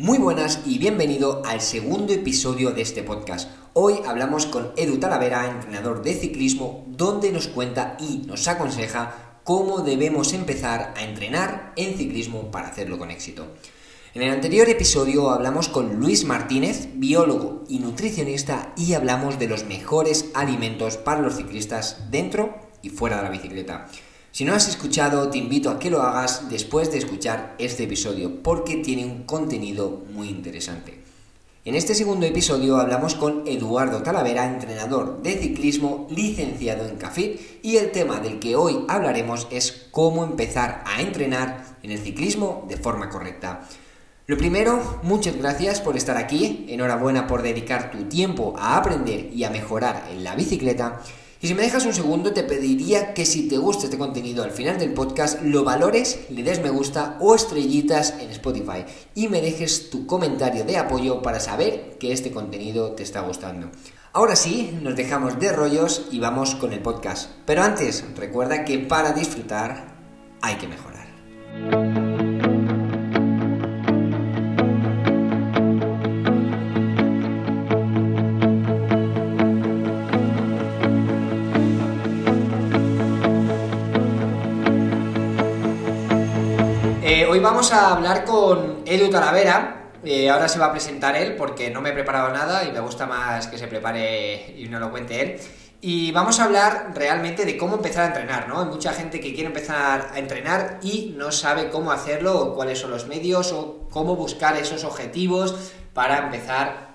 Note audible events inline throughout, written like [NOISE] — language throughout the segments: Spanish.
Muy buenas y bienvenido al segundo episodio de este podcast. Hoy hablamos con Edu Talavera, entrenador de ciclismo, donde nos cuenta y nos aconseja cómo debemos empezar a entrenar en ciclismo para hacerlo con éxito. En el anterior episodio hablamos con Luis Martínez, biólogo y nutricionista, y hablamos de los mejores alimentos para los ciclistas dentro y fuera de la bicicleta. Si no has escuchado, te invito a que lo hagas después de escuchar este episodio porque tiene un contenido muy interesante. En este segundo episodio hablamos con Eduardo Talavera, entrenador de ciclismo licenciado en CAFIT y el tema del que hoy hablaremos es cómo empezar a entrenar en el ciclismo de forma correcta. Lo primero, muchas gracias por estar aquí, enhorabuena por dedicar tu tiempo a aprender y a mejorar en la bicicleta y si me dejas un segundo, te pediría que si te gusta este contenido al final del podcast, lo valores, le des me gusta o estrellitas en Spotify y me dejes tu comentario de apoyo para saber que este contenido te está gustando. Ahora sí, nos dejamos de rollos y vamos con el podcast. Pero antes, recuerda que para disfrutar hay que mejorar. Hoy vamos a hablar con Edu Talavera. Eh, ahora se va a presentar él porque no me he preparado nada y me gusta más que se prepare y no lo cuente él. Y vamos a hablar realmente de cómo empezar a entrenar, ¿no? Hay mucha gente que quiere empezar a entrenar y no sabe cómo hacerlo, o cuáles son los medios, o cómo buscar esos objetivos para empezar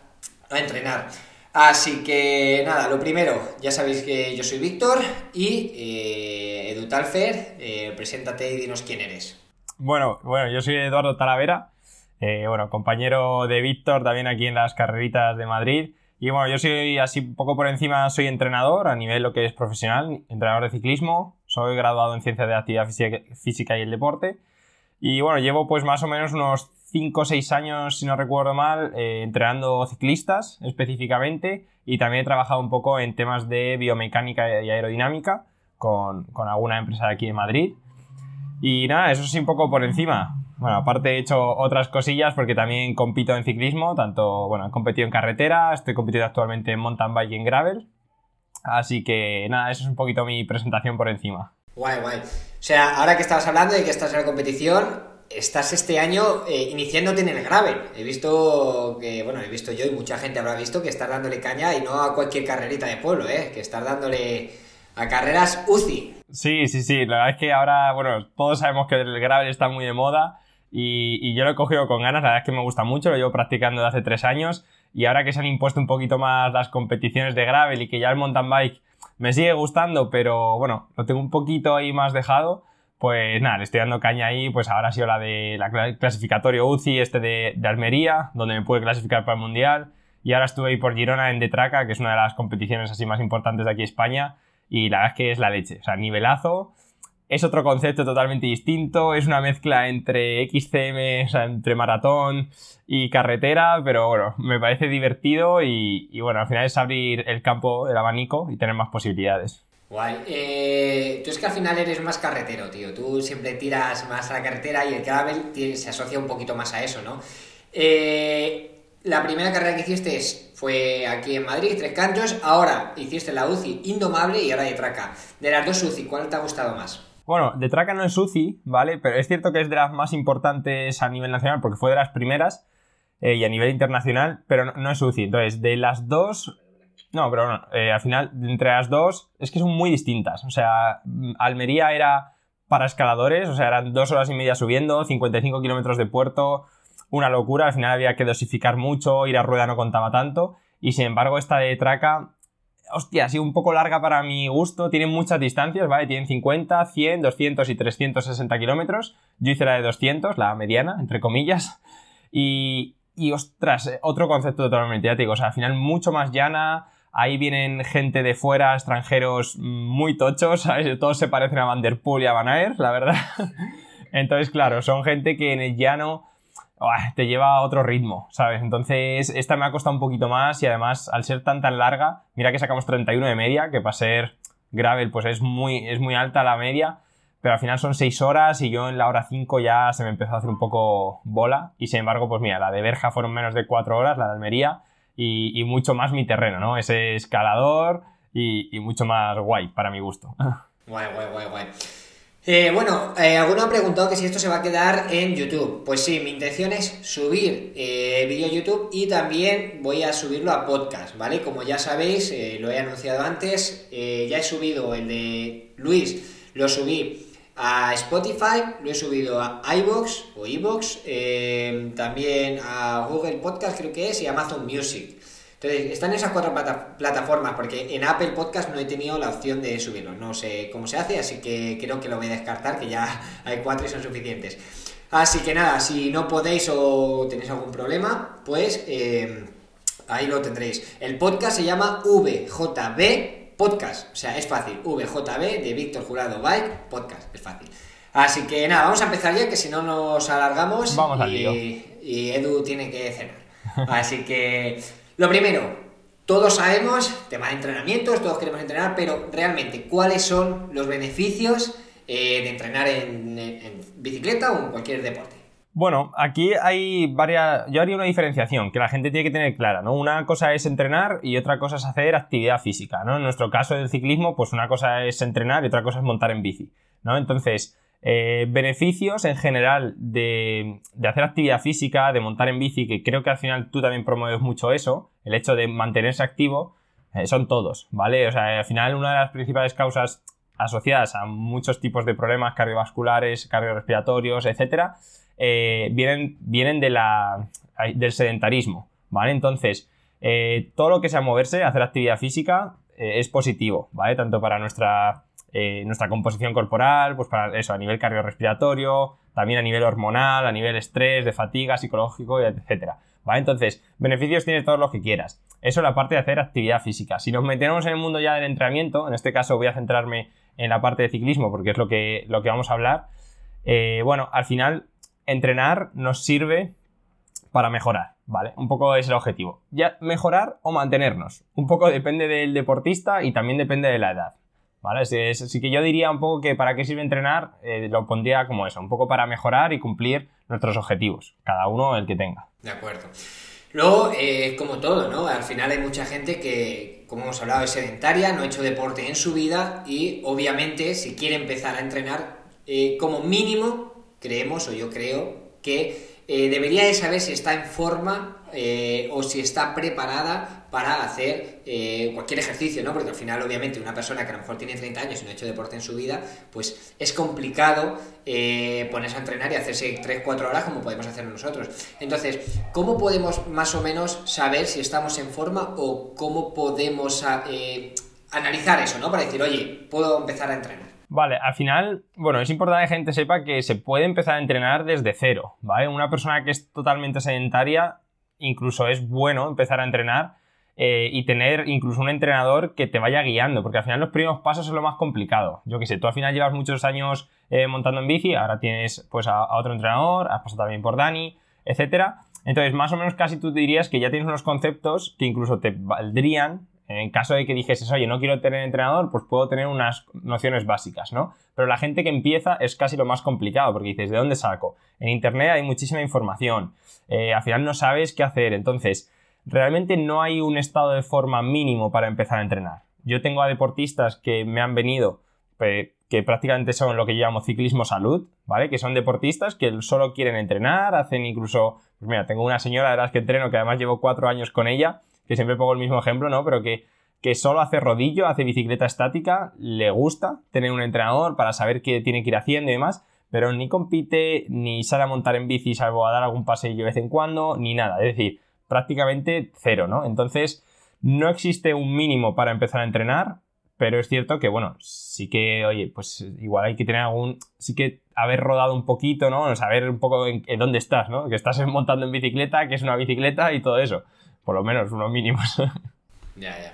a entrenar. Así que nada, lo primero, ya sabéis que yo soy Víctor y eh, Edu Talfer, eh, preséntate y dinos quién eres. Bueno, bueno, yo soy Eduardo Talavera, eh, bueno, compañero de Víctor también aquí en las carreritas de Madrid. Y bueno, yo soy así un poco por encima, soy entrenador a nivel lo que es profesional, entrenador de ciclismo, soy graduado en Ciencias de Actividad Física y el Deporte. Y bueno, llevo pues más o menos unos 5 o 6 años, si no recuerdo mal, eh, entrenando ciclistas específicamente y también he trabajado un poco en temas de biomecánica y aerodinámica con, con alguna empresa de aquí de Madrid. Y nada, eso sí un poco por encima. Bueno, aparte he hecho otras cosillas porque también compito en ciclismo, tanto, bueno, he competido en carretera, estoy compitiendo actualmente en mountain bike y en gravel. Así que nada, eso es un poquito mi presentación por encima. Guay, guay. O sea, ahora que estabas hablando de que estás en la competición, estás este año eh, iniciándote en el gravel. He visto que, bueno, he visto yo y mucha gente habrá visto que estás dándole caña y no a cualquier carrerita de pueblo, ¿eh? Que estás dándole a carreras UCI. Sí, sí, sí. La verdad es que ahora, bueno, todos sabemos que el gravel está muy de moda y, yo lo he cogido con ganas. La verdad es que me gusta mucho, lo llevo practicando desde hace tres años y ahora que se han impuesto un poquito más las competiciones de gravel y que ya el mountain bike me sigue gustando, pero bueno, lo tengo un poquito ahí más dejado. Pues nada, le estoy dando caña ahí, pues ahora ha sido la de la clasificatorio UCI, este de, de Almería, donde me pude clasificar para el Mundial. Y ahora estuve ahí por Girona en Detraca, que es una de las competiciones así más importantes de aquí España y la verdad es que es la leche. O sea, nivelazo. Es otro concepto totalmente distinto, es una mezcla entre XCM, o sea, entre maratón y carretera, pero bueno, me parece divertido y, bueno, al final es abrir el campo del abanico y tener más posibilidades. Guay. Eh, tú es que al final eres más carretero, tío. Tú siempre tiras más a la carretera y el gravel se asocia un poquito más a eso, ¿no? Eh, la primera carrera que hiciste fue aquí en Madrid, Tres Cantos. Ahora hiciste la UCI Indomable y ahora de Traca. De las dos UCI, ¿cuál te ha gustado más? Bueno, de Traca no es UCI, ¿vale? Pero es cierto que es de las más importantes a nivel nacional porque fue de las primeras eh, y a nivel internacional, pero no, es UCI. Entonces, de las dos. No, pero bueno, eh, al final, entre las dos, es que son muy distintas. O sea, Almería era para escaladores, o sea, eran dos horas y media subiendo, 55 kilómetros de puerto, una locura, al final había que dosificar mucho, ir a rueda no contaba tanto, y sin embargo esta de traca, hostia, ha sido un poco larga para mi gusto, tiene muchas distancias, ¿vale? Tienen 50, 100, 200 y 360 kilómetros, yo hice la de 200, la mediana, entre comillas, y, y ostras, otro concepto totalmente, ya o sea, al final mucho más llana, ahí vienen gente de fuera, extranjeros muy tochos, ¿sabes? Todos se parecen a Vanderpool y a Van la verdad. [LAUGHS] Entonces, claro, son gente que en el llano te lleva a otro ritmo, ¿sabes? Entonces, esta me ha costado un poquito más y además, al ser tan tan larga, mira que sacamos 31 de media, que para ser gravel pues es muy, es muy alta la media, pero al final son 6 horas y yo en la hora 5 ya se me empezó a hacer un poco bola y sin embargo, pues mira, la de Berja fueron menos de 4 horas, la de Almería y, mucho más mi terreno, ¿no? Ese escalador y, y mucho más guay para mi gusto. Guay, guay, guay, guay. Eh, bueno, eh, alguno ha preguntado que si esto se va a quedar en YouTube. Pues sí, mi intención es subir eh, vídeo a YouTube y también voy a subirlo a podcast, ¿vale? Como ya sabéis, eh, lo he anunciado antes, ya he subido el de Luis, lo subí a Spotify, lo he subido a iBox o iBox, también a Google Podcast creo que es y Amazon Music. Entonces, están esas cuatro plataformas, porque en Apple Podcast no he tenido la opción de subirlo. No sé cómo se hace, así que creo que lo voy a descartar, que ya [LAUGHS] hay cuatro y son suficientes. Así que nada, si no podéis o tenéis algún problema, pues eh, ahí lo tendréis. El podcast se llama VJB Podcast, o sea, es fácil. VJB de Víctor Jurado Bike Podcast, es fácil. Así que nada, vamos a empezar ya, que si no nos alargamos. Vamos al y, y Edu tiene que cenar. [LAUGHS] Así que lo primero, todos sabemos, tema de entrenamientos, todos queremos entrenar, pero realmente, ¿cuáles son los beneficios eh, de entrenar en, bicicleta o en cualquier deporte? Bueno, aquí hay varias. Yo haría una diferenciación que la gente tiene que tener clara, ¿no? Una cosa es entrenar y otra cosa es hacer actividad física, ¿no? En nuestro caso del ciclismo, pues una cosa es entrenar y otra cosa es montar en bici, ¿no? Entonces, eh, beneficios en general de, hacer actividad física, de montar en bici, que creo que al final tú también promueves mucho eso, el hecho de mantenerse activo, eh, son todos, ¿vale? O sea, al final una de las principales causas asociadas a muchos tipos de problemas cardiovasculares, cardiorrespiratorios, etcétera, eh, vienen, vienen de la, del sedentarismo, ¿vale? Entonces, todo lo que sea moverse, hacer actividad física, es positivo, ¿vale? Tanto para nuestra eh, nuestra composición corporal, pues para eso, a nivel cardiorrespiratorio, también a nivel hormonal, a nivel estrés, de fatiga, psicológico, etcétera. ¿Vale? Entonces, beneficios tienes todos los que quieras. Eso es la parte de hacer actividad física. Si nos metemos en el mundo ya del entrenamiento, en este caso voy a centrarme en la parte de ciclismo porque es lo que, lo que vamos a hablar. Eh, bueno, al final, entrenar nos sirve para mejorar, ¿vale? Un poco es el objetivo. Ya mejorar o mantenernos. Un poco depende del deportista y también depende de la edad. ¿Vale? Así, que yo diría un poco que para qué sirve entrenar, eh, lo pondría como eso, un poco para mejorar y cumplir nuestros objetivos, cada uno el que tenga. De acuerdo. Luego, eh, como todo, ¿no? Al final hay mucha gente que, como hemos hablado, es sedentaria, no ha hecho deporte en su vida y obviamente si quiere empezar a entrenar, eh, como mínimo, creemos o yo creo que debería de saber si está en forma o si está preparada para hacer eh, cualquier ejercicio, ¿no? Porque al final, obviamente, una persona que a lo mejor tiene 30 años y no ha hecho deporte en su vida, pues es complicado eh, ponerse a entrenar y hacerse 3-4 horas como podemos hacerlo nosotros. Entonces, ¿cómo podemos más o menos saber si estamos en forma o cómo podemos ah, eh, analizar eso, ¿no? Para decir, oye, puedo empezar a entrenar. Vale, al final, bueno, es importante que la gente sepa que se puede empezar a entrenar desde cero, ¿vale? Una persona que es totalmente sedentaria, incluso es bueno empezar a entrenar eh, y tener incluso un entrenador que te vaya guiando, porque al final los primeros pasos es lo más complicado. Yo que sé, tú al final llevas muchos años eh, montando en bici, ahora tienes pues a, otro entrenador, has pasado también por Dani, etcétera. Entonces, más o menos casi tú dirías que ya tienes unos conceptos que incluso te valdrían en caso de que dijeses, oye, no quiero tener entrenador, pues puedo tener unas nociones básicas, ¿no? Pero la gente que empieza es casi lo más complicado, porque dices, ¿de dónde saco? En Internet hay muchísima información, eh, al final no sabes qué hacer, entonces realmente no hay un estado de forma mínimo para empezar a entrenar. Yo tengo a deportistas que me han venido, que prácticamente son lo que llamo ciclismo salud, ¿vale? Que son deportistas que solo quieren entrenar, hacen incluso, pues mira, tengo una señora de las que entreno, que además llevo cuatro años con ella, que siempre pongo el mismo ejemplo, ¿no? Pero que, que solo hace rodillo, hace bicicleta estática, le gusta tener un entrenador para saber qué tiene que ir haciendo y demás, pero ni compite, ni sale a montar en bici salvo a dar algún paseillo de vez en cuando, ni nada. Es decir, prácticamente cero, ¿no? Entonces, no existe un mínimo para empezar a entrenar, pero es cierto que, bueno, sí que, oye, pues igual hay que tener algún, sí que haber rodado un poquito, ¿no? Saber un poco en, dónde estás, ¿no? Que estás montando en bicicleta, que es una bicicleta y todo eso. Por lo menos, unos mínimos. [LAUGHS] Ya, ya.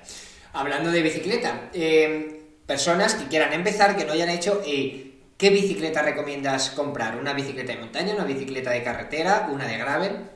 Hablando de bicicleta, eh, personas que quieran empezar, que no hayan hecho, eh, ¿qué bicicleta recomiendas comprar? ¿Una bicicleta de montaña, una bicicleta de carretera, una de gravel?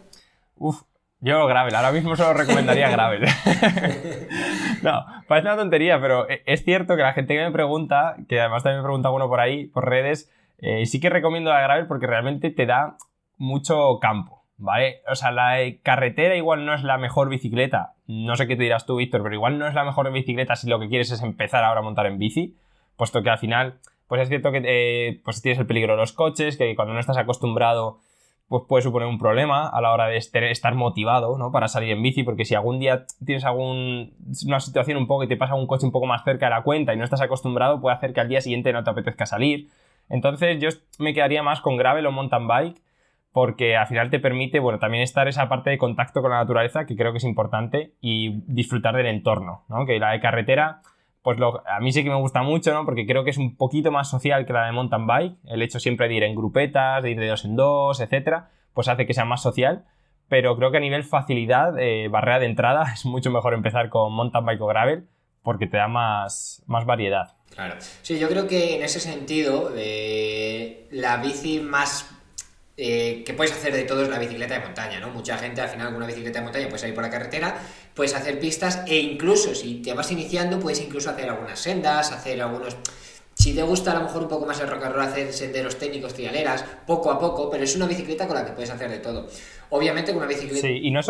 Uf, Yo Gravel, ahora mismo solo recomendaría [LAUGHS] Gravel. [LAUGHS] no, parece una tontería, pero e, es cierto que la gente que me pregunta, que además también me pregunta uno por ahí, por redes, eh, sí que recomiendo la Gravel porque realmente te da mucho campo, ¿vale? O sea, la carretera igual no es la mejor bicicleta, no sé qué te dirás tú, Víctor, pero igual no es la mejor bicicleta si lo que quieres es empezar ahora a montar en bici, puesto que al final, pues es cierto que eh, pues tienes el peligro de los coches, que cuando no estás acostumbrado pues puede suponer un problema a la hora de estar motivado, ¿no? Para salir en bici, porque si algún día tienes alguna situación un poco y te pasa un coche un poco más cerca de la cuenta y no estás acostumbrado, puede hacer que al día siguiente no te apetezca salir. Entonces yo me quedaría más con gravel o mountain bike, porque al final te permite, bueno, también estar esa parte de contacto con la naturaleza, que creo que es importante, y disfrutar del entorno, ¿no? Que la de carretera pues a mí sí que me gusta mucho, ¿no? Porque creo que es un poquito más social que la de mountain bike. El hecho siempre de ir en grupetas, de ir de dos en dos, etcétera, pues hace que sea más social. Pero creo que a nivel facilidad, eh, barrera de entrada, [LAUGHS] es mucho mejor empezar con mountain bike o gravel porque te da más, más variedad. Claro. Sí, yo creo que en ese sentido, eh, la bici más eh, que puedes hacer de todo es la bicicleta de montaña, ¿no? Mucha gente al final con una bicicleta de montaña puedes ir por la carretera, puedes hacer pistas e incluso si te vas iniciando puedes incluso hacer algunas sendas, hacer algunos... Si te gusta a lo mejor un poco más el rock and roll, hacer senderos técnicos, trialeras, poco a poco, pero es una bicicleta con la que puedes hacer de todo. Obviamente con una bicicleta... Sí, y no,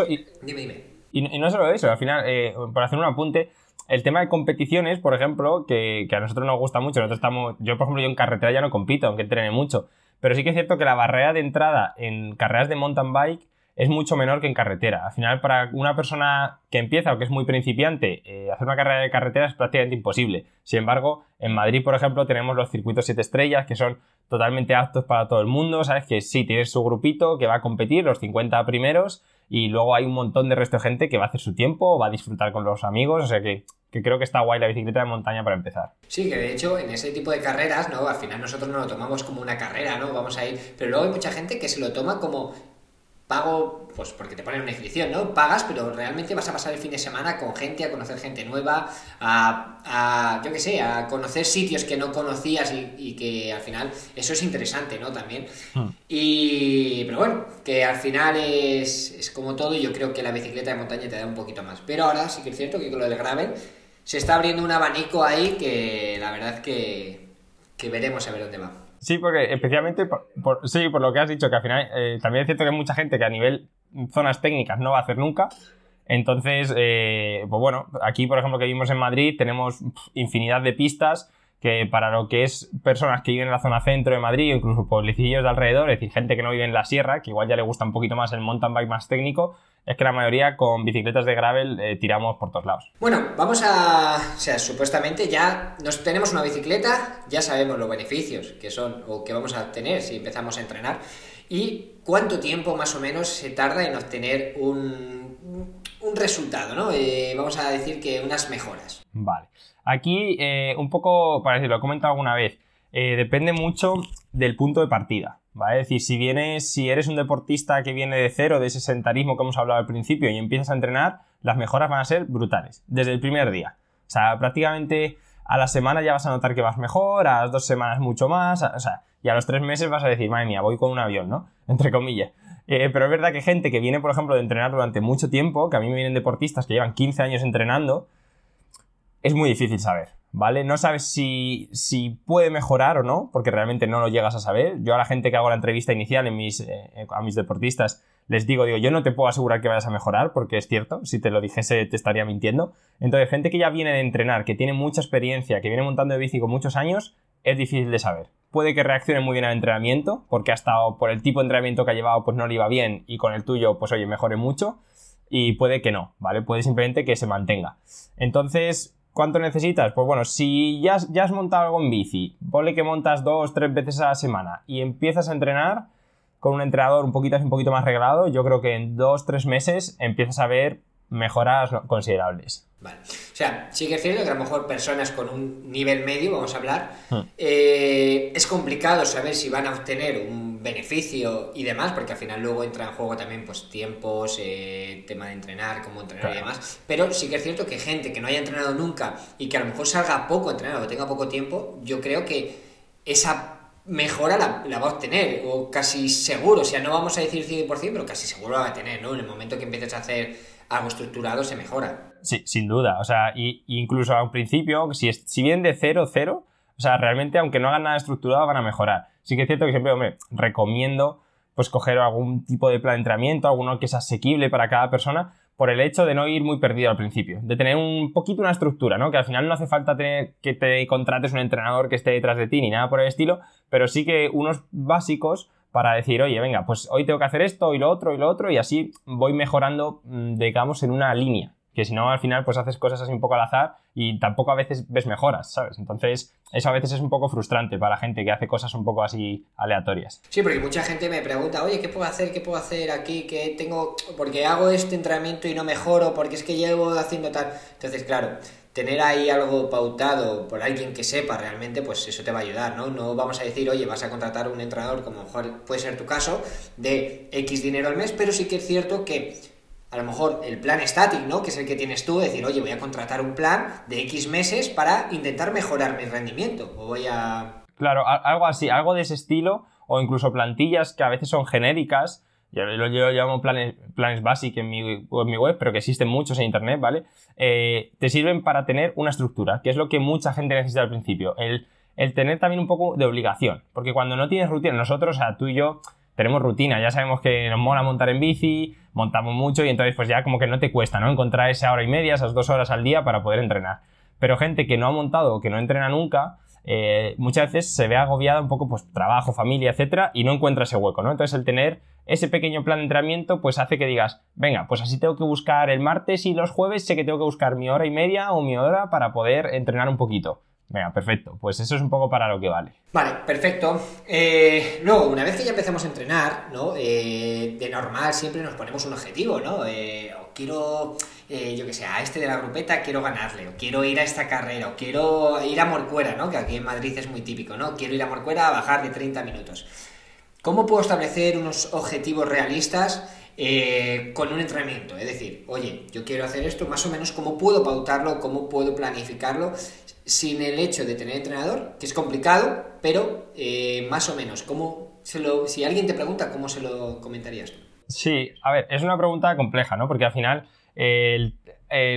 dime, dime. Y, no solo eso, al final, eh, por hacer un apunte, el tema de competiciones, por ejemplo, que, que, a nosotros nos gusta mucho, nosotros estamos, yo por ejemplo, yo en carretera ya no compito, aunque entrene mucho, pero sí que es cierto que la barrera de entrada en carreras de mountain bike es mucho menor que en carretera. Al final, para una persona que empieza o que es muy principiante, eh, hacer una carrera de carretera es prácticamente imposible. Sin embargo, en Madrid, por ejemplo, tenemos los circuitos 7 estrellas que son totalmente aptos para todo el mundo. Sabes que sí, tienes su grupito que va a competir, los 50 primeros, y luego hay un montón de resto de gente que va a hacer su tiempo, va a disfrutar con los amigos, o sea que que creo que está guay la bicicleta de montaña para empezar. Sí, que de hecho en ese tipo de carreras, ¿no? Al final nosotros no lo tomamos como una carrera, ¿no? Vamos a ir, pero luego hay mucha gente que se lo toma como pago, pues porque te ponen una inscripción, ¿no? Pagas, pero realmente vas a pasar el fin de semana con gente, a conocer gente nueva, a, yo qué sé, a conocer sitios que no conocías y, que al final eso es interesante, ¿no? También. Hmm. Y, pero bueno, que al final es, es como todo y yo creo que la bicicleta de montaña te da un poquito más. Pero ahora sí que es cierto que con lo del gravel se está abriendo un abanico ahí que la verdad que, que veremos a ver dónde va. Sí, porque especialmente, por, sí, por lo que has dicho, que al final eh, también es cierto que hay mucha gente que a nivel zonas técnicas no va a hacer nunca. Entonces, eh, pues bueno, aquí por ejemplo que vivimos en Madrid tenemos infinidad de pistas que para lo que es personas que viven en la zona centro de Madrid o incluso pueblecillos de alrededor, es decir, gente que no vive en la sierra, que igual ya le gusta un poquito más el mountain bike más técnico, es que la mayoría con bicicletas de gravel eh, tiramos por todos lados. Bueno, vamos a... O sea, supuestamente ya nos tenemos una bicicleta, ya sabemos los beneficios que son o que vamos a obtener si empezamos a entrenar y cuánto tiempo más o menos se tarda en obtener un, un resultado, ¿no? Eh, vamos a decir que unas mejoras. Vale. Aquí, eh, un poco, para decirlo, lo he comentado alguna vez, depende mucho del punto de partida. ¿Vale? Es decir, si vienes, si eres un deportista que viene de cero, de ese sentarismo que hemos hablado al principio, y empiezas a entrenar, las mejoras van a ser brutales, desde el primer día. O sea, prácticamente a la semana ya vas a notar que vas mejor, a las dos semanas mucho más, o sea, y a los tres meses vas a decir, madre mía, voy con un avión, ¿no? [LAUGHS] Entre comillas. Eh, pero es verdad que gente que viene, por ejemplo, de entrenar durante mucho tiempo, que a mí me vienen deportistas que llevan 15 años entrenando, es muy difícil saber. ¿Vale? No sabes si, puede mejorar o no, porque realmente no lo llegas a saber. Yo a la gente que hago la entrevista inicial en mis, eh, a mis deportistas les digo, digo, yo no te puedo asegurar que vayas a mejorar, porque es cierto, si te lo dijese te estaría mintiendo. Entonces, gente que ya viene de entrenar, que tiene mucha experiencia, que viene montando de bici con muchos años, es difícil de saber. Puede que reaccione muy bien al entrenamiento, porque ha estado por el tipo de entrenamiento que ha llevado, pues no le iba bien, y con el tuyo, pues oye, mejore mucho. Y puede que no, ¿vale? Puede simplemente que se mantenga. Entonces, ¿Cuánto necesitas? Pues bueno, si ya has, montado algo en bici, ponle que montas dos, tres veces a la semana y empiezas a entrenar con un entrenador un poquito, un poquito más reglado, yo creo que en dos, tres meses empiezas a ver mejoras considerables. Vale. O sea, sí que es cierto que a lo mejor personas con un nivel medio, vamos a hablar, hmm. eh, es complicado saber si van a obtener un beneficio y demás, porque al final luego entra en juego también pues tiempos, eh, tema de entrenar, cómo entrenar y demás. Pero sí que es cierto que gente que no haya entrenado nunca y que a lo mejor salga poco entrenado, que tenga poco tiempo, yo creo que esa mejora la, la, va a obtener, o casi seguro, o sea, no vamos a decir 100%, pero casi seguro la va a tener, ¿no? En el momento que empieces a hacer algo estructurado se mejora. Sí, sin duda, o sea, y, incluso a un principio, si, si vienen de cero, cero, o sea, realmente aunque no hagan nada estructurado van a mejorar. Sí que es cierto que siempre, hombre, recomiendo pues coger algún tipo de plan de entrenamiento, alguno que es asequible para cada persona, por el hecho de no ir muy perdido al principio, de tener un poquito una estructura, ¿no? Que al final no hace falta tener, que te contrates un entrenador que esté detrás de ti ni nada por el estilo, pero sí que unos básicos para decir, oye, venga, pues hoy tengo que hacer esto y lo otro y lo otro y así voy mejorando, mm, digamos, en una línea que si no al final pues haces cosas así un poco al azar y tampoco a veces ves mejoras, ¿sabes? Entonces eso a veces es un poco frustrante para gente que hace cosas un poco así aleatorias. Sí, porque mucha gente me pregunta, oye, ¿qué puedo hacer? ¿Qué puedo hacer aquí? ¿Qué tengo? Porque hago este entrenamiento y no mejoro, porque es que llevo haciendo tal. Entonces, claro, tener ahí algo pautado por alguien que sepa realmente, pues eso te va a ayudar, ¿no? No vamos a decir, oye, vas a contratar un entrenador, como puede ser tu caso, de X dinero al mes, pero sí que es cierto que a lo mejor el plan static, ¿no? Que es el que tienes tú, decir, oye, voy a contratar un plan de X meses para intentar mejorar mi rendimiento. O voy a. Claro, algo así, algo de ese estilo, o incluso plantillas que a veces son genéricas. Yo lo, llamo planes, planes básicos en mi, web, pero que existen muchos en internet, ¿vale? Eh, te sirven para tener una estructura, que es lo que mucha gente necesita al principio. El, el tener también un poco de obligación. Porque cuando no tienes rutina, nosotros, o sea, tú y yo tenemos rutina, ya sabemos que nos mola montar en bici, montamos mucho y entonces pues ya como que no te cuesta, ¿no? Encontrar esa hora y media, esas dos horas al día para poder entrenar. Pero gente que no ha montado o que no entrena nunca, eh, muchas veces se ve agobiada un poco pues trabajo, familia, etcétera, y no encuentra ese hueco, ¿no? Entonces el tener ese pequeño plan de entrenamiento pues hace que digas, venga, pues así tengo que buscar el martes y los jueves, sé que tengo que buscar mi hora y media o mi hora para poder entrenar un poquito. Venga, perfecto. Pues eso es un poco para lo que vale. Vale, perfecto. Eh, luego, una vez que ya empezamos a entrenar, ¿no? Eh, de normal siempre nos ponemos un objetivo, ¿no? Eh, o quiero, yo que sé, a este de la grupeta quiero ganarle, o quiero ir a esta carrera, o quiero ir a Morcuera, ¿no? Que aquí en Madrid es muy típico, ¿no? Quiero ir a Morcuera a bajar de 30 minutos. ¿Cómo puedo establecer unos objetivos realistas con un entrenamiento? Es decir, oye, yo quiero hacer esto, más o menos, ¿cómo puedo pautarlo? ¿Cómo puedo planificarlo? Sin el hecho de tener entrenador, que es complicado, pero eh, más o menos, ¿cómo si alguien te pregunta, ¿cómo se lo comentarías? Sí, a ver, es una pregunta compleja, ¿no? Porque al final, eh,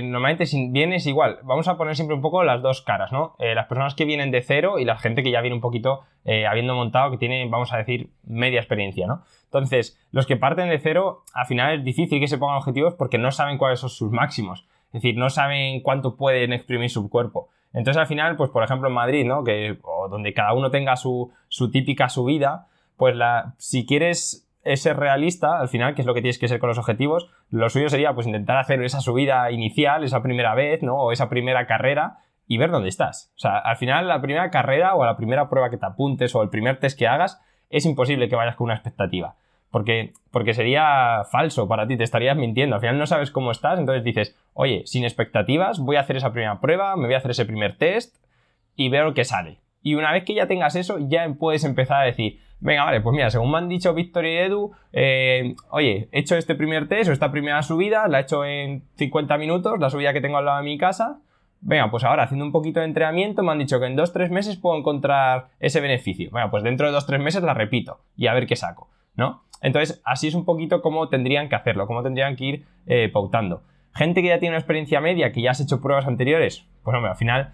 normalmente si vienes igual, vamos a poner siempre un poco las dos caras, ¿no? Eh, las personas que vienen de cero y la gente que ya viene un poquito habiendo montado, que tiene, vamos a decir, media experiencia, ¿no? Entonces, los que parten de cero, al final es difícil que se pongan objetivos porque no saben cuáles son sus máximos. Es decir, no saben cuánto pueden exprimir su cuerpo. Entonces al final, pues por ejemplo en Madrid, ¿no? Que, o donde cada uno tenga su, su típica subida, pues la, si quieres ser realista, al final, que es lo que tienes que ser con los objetivos, lo suyo sería pues intentar hacer esa subida inicial, esa primera vez, ¿no? O esa primera carrera y ver dónde estás. O sea, al final la primera carrera o la primera prueba que te apuntes o el primer test que hagas, es imposible que vayas con una expectativa. Porque, porque sería falso para ti, te estarías mintiendo. Al final no sabes cómo estás, entonces dices, oye, sin expectativas, voy a hacer esa primera prueba, me voy a hacer ese primer test y veo lo que sale. Y una vez que ya tengas eso, ya puedes empezar a decir, venga, vale, pues mira, según me han dicho Víctor y Edu, eh, oye, he hecho este primer test o esta primera subida, la he hecho en 50 minutos, la subida que tengo al lado de mi casa. Venga, pues ahora haciendo un poquito de entrenamiento me han dicho que en 2-3 meses puedo encontrar ese beneficio. Venga, pues dentro de 2-3 meses la repito y a ver qué saco, ¿no? Entonces, así es un poquito cómo tendrían que hacerlo, cómo tendrían que ir eh, pautando. Gente que ya tiene una experiencia media, que ya has hecho pruebas anteriores, pues hombre, al final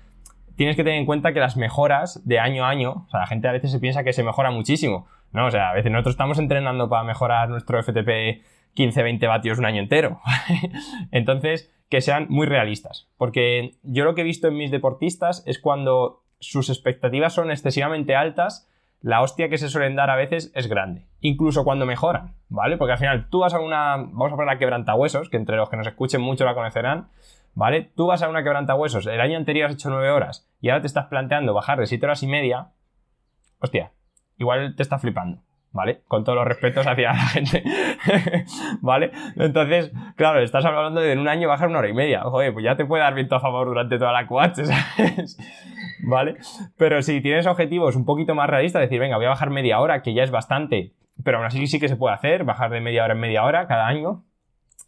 tienes que tener en cuenta que las mejoras de año a año, o sea, la gente a veces se piensa que se mejora muchísimo, ¿no? O sea, a veces nosotros estamos entrenando para mejorar nuestro FTP 15-20 vatios un año entero. [LAUGHS] Entonces, que sean muy realistas. Porque yo lo que he visto en mis deportistas es cuando sus expectativas son excesivamente altas la hostia que se suelen dar a veces es grande. Incluso cuando mejoran, ¿vale? Porque al final tú vas a una. Vamos a poner la quebrantahuesos, que entre los que nos escuchen mucho la conocerán, ¿vale? Tú vas a una quebrantahuesos, el año anterior has hecho 9 horas y ahora te estás planteando bajar de 7 horas y media. Hostia, igual te está flipando. ¿vale? Con todos los respetos hacia la gente, [LAUGHS] ¿vale? Entonces, claro, estás hablando de en un año bajar una hora y media. Joder, pues ya te puede dar viento a favor durante toda la coache, [LAUGHS] ¿sabes? ¿Vale? Pero si tienes objetivos un poquito más realistas, decir, venga, voy a bajar media hora, que ya es bastante, pero aún así sí que se puede hacer, bajar de media hora en media hora cada año,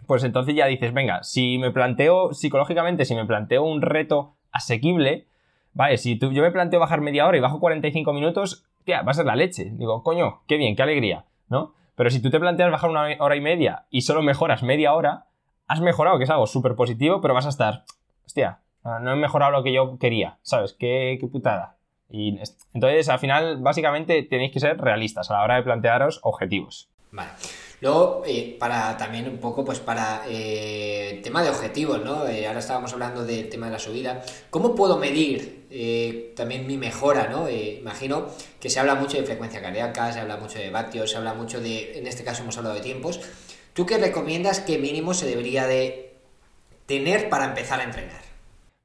pues entonces ya dices, venga, si me planteo psicológicamente, si me planteo un reto asequible, vale, si tú, yo me planteo bajar media hora y bajo 45 minutos, hostia, va a ser la leche. Digo, coño, qué bien, qué alegría, ¿no? Pero si tú te planteas bajar una hora y media y solo mejoras media hora, has mejorado, que es algo súper positivo, pero vas a estar, hostia, no he mejorado lo que yo quería, ¿sabes? Qué, qué putada. Y entonces, al final, básicamente tenéis que ser realistas a la hora de plantearos objetivos. Vale. Luego, eh, para también un poco, pues para eh, tema de objetivos, ¿no? Eh, ahora estábamos hablando del tema de la subida. ¿Cómo puedo medir también mi mejora, ¿no? imagino que se habla mucho de frecuencia cardíaca, se habla mucho de vatios, se habla mucho de, en este caso hemos hablado de tiempos. ¿Tú qué recomiendas que mínimo se debería de tener para empezar a entrenar?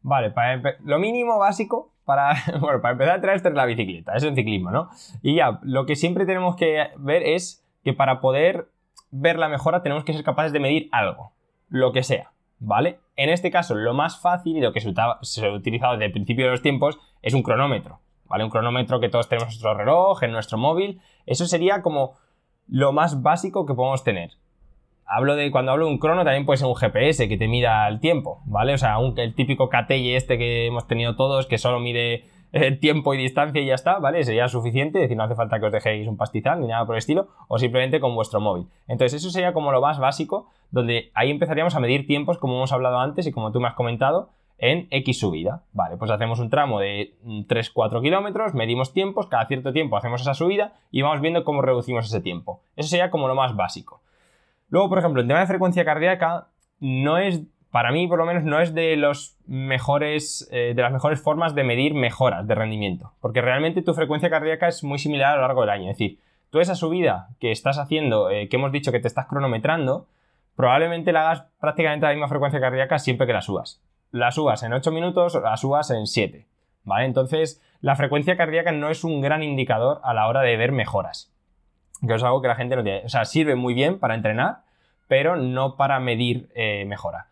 Vale, para lo mínimo básico para, [LAUGHS] bueno, para empezar a entrenar es la bicicleta, es el ciclismo, ¿no? Y ya, lo que siempre tenemos que ver es que para poder ver la mejora tenemos que ser capaces de medir algo, lo que sea, ¿vale? En este caso, lo más fácil y lo que se ha utilizado desde el principio de los tiempos es un cronómetro, ¿vale? Un cronómetro que todos tenemos en nuestro reloj, en nuestro móvil. Eso sería como lo más básico que podemos tener. Hablo de, cuando hablo de un crono, también puede ser un GPS que te mida el tiempo, ¿vale? O sea, el típico KTY este que hemos tenido todos, que solo mide eh, tiempo y distancia y ya está, ¿vale? Sería suficiente, es decir, no hace falta que os dejéis un pastizal ni nada por el estilo, o simplemente con vuestro móvil. Entonces, eso sería como lo más básico, donde ahí empezaríamos a medir tiempos, como hemos hablado antes y como tú me has comentado, en X subida. Vale, pues hacemos un tramo de 3-4 mm, kilómetros, medimos tiempos, cada cierto tiempo hacemos esa subida y vamos viendo cómo reducimos ese tiempo. Eso sería como lo más básico. Luego, por ejemplo, el tema de frecuencia cardíaca no es para mí por lo menos no es eh, de las mejores formas de medir mejoras de rendimiento porque realmente tu frecuencia cardíaca es muy similar a lo largo del año. Es decir tú esa subida que estás haciendo eh, que hemos dicho que te estás cronometrando probablemente la hagas prácticamente a la misma frecuencia cardíaca siempre que la subas. La subas en 8 minutos la subas en 7 vale entonces la frecuencia cardíaca no es un gran indicador a la hora de ver mejoras que es algo que la gente no tiene o sea sirve muy bien para entrenar pero no para medir eh, mejora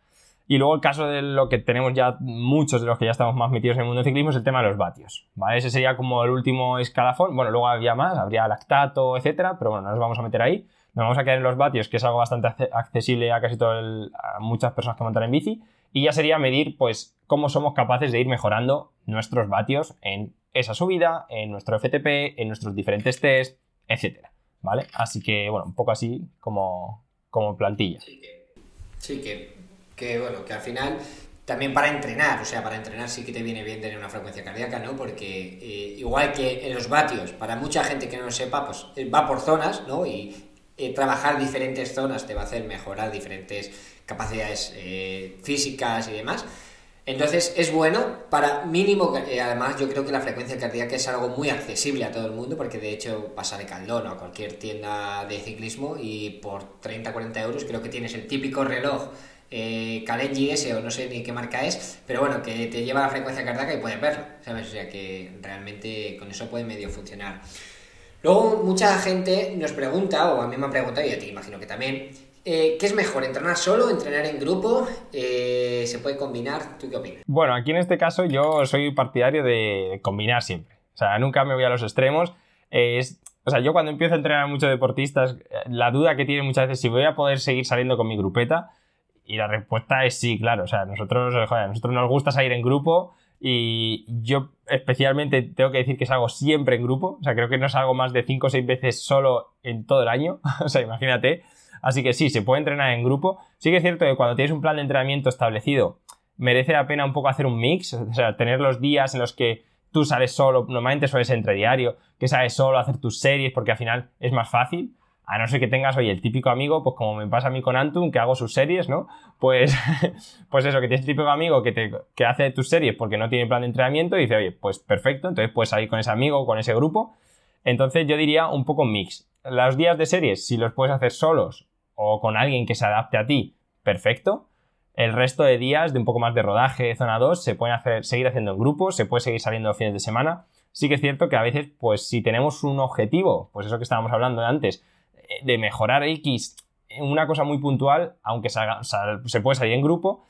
y luego el caso de lo que tenemos ya muchos de los que ya estamos más metidos en el mundo del ciclismo es el tema de los vatios, ¿vale? Ese sería como el último escalafón. Bueno, luego habría más, habría lactato, etcétera, pero bueno, no nos vamos a meter ahí. Nos vamos a quedar en los vatios, que es algo bastante accesible a casi todo a muchas personas que montan en bici. Y ya sería medir, pues, cómo somos capaces de ir mejorando nuestros vatios en esa subida, en nuestro FTP, en nuestros diferentes test, etcétera, ¿vale? Así que, bueno, un poco así como, como plantilla. Sí que, sí que que bueno, que al final también para entrenar, o sea, para entrenar sí que te viene bien tener una frecuencia cardíaca, ¿no? Porque eh, igual que en los vatios, para mucha gente que no lo sepa, pues eh, va por zonas, ¿no? Y eh, trabajar diferentes zonas te va a hacer mejorar diferentes capacidades físicas y demás. Entonces es bueno para mínimo, además yo creo que la frecuencia cardíaca es algo muy accesible a todo el mundo porque de hecho pasa de Caldón a cualquier tienda de ciclismo y por 30-40 euros creo que tienes el típico reloj eh, ese o no sé ni qué marca es, pero bueno, que te lleva la frecuencia cardíaca y puedes verlo. O sea que realmente con eso puede medio funcionar. Luego mucha gente nos pregunta, o a mí me han preguntado, y a ti imagino que también, eh, ¿qué es mejor, entrenar solo, entrenar en grupo? Eh, ¿Se puede combinar? ¿Tú qué opinas? Bueno, aquí en este caso yo soy partidario de combinar siempre. O sea, nunca me voy a los extremos. Es, o sea, yo cuando empiezo a entrenar a muchos deportistas, la duda que tienen muchas veces si voy a poder seguir saliendo con mi grupeta, y la respuesta es sí, claro. O sea, nosotros, joder, a nosotros nos gusta salir en grupo y yo especialmente tengo que decir que salgo siempre en grupo. O sea, creo que no salgo más de 5 o 6 veces solo en todo el año. [LAUGHS] o sea, imagínate. Así que sí, se puede entrenar en grupo. Sí que es cierto que cuando tienes un plan de entrenamiento establecido, merece la pena un poco hacer un mix. O sea, tener los días en los que tú sales solo, normalmente suele ser entre diario, que sales solo a hacer tus series porque al final es más fácil. A no ser que tengas, oye, el típico amigo, pues como me pasa a mí con Antum, que hago sus series, ¿no? Pues, [LAUGHS] pues eso, que tienes el típico amigo que, te, que hace tus series porque no tiene plan de entrenamiento y dice, oye, pues perfecto, entonces puedes salir con ese amigo, con ese grupo. Entonces yo diría un poco mix. Los días de series, si los puedes hacer solos o con alguien que se adapte a ti, perfecto. El resto de días de un poco más de rodaje, zona 2, se pueden hacer, seguir haciendo en grupos, se puede seguir saliendo los fines de semana. Sí que es cierto que a veces, pues si tenemos un objetivo, pues eso que estábamos hablando antes, de mejorar X una cosa muy puntual, aunque se puede salir en grupo,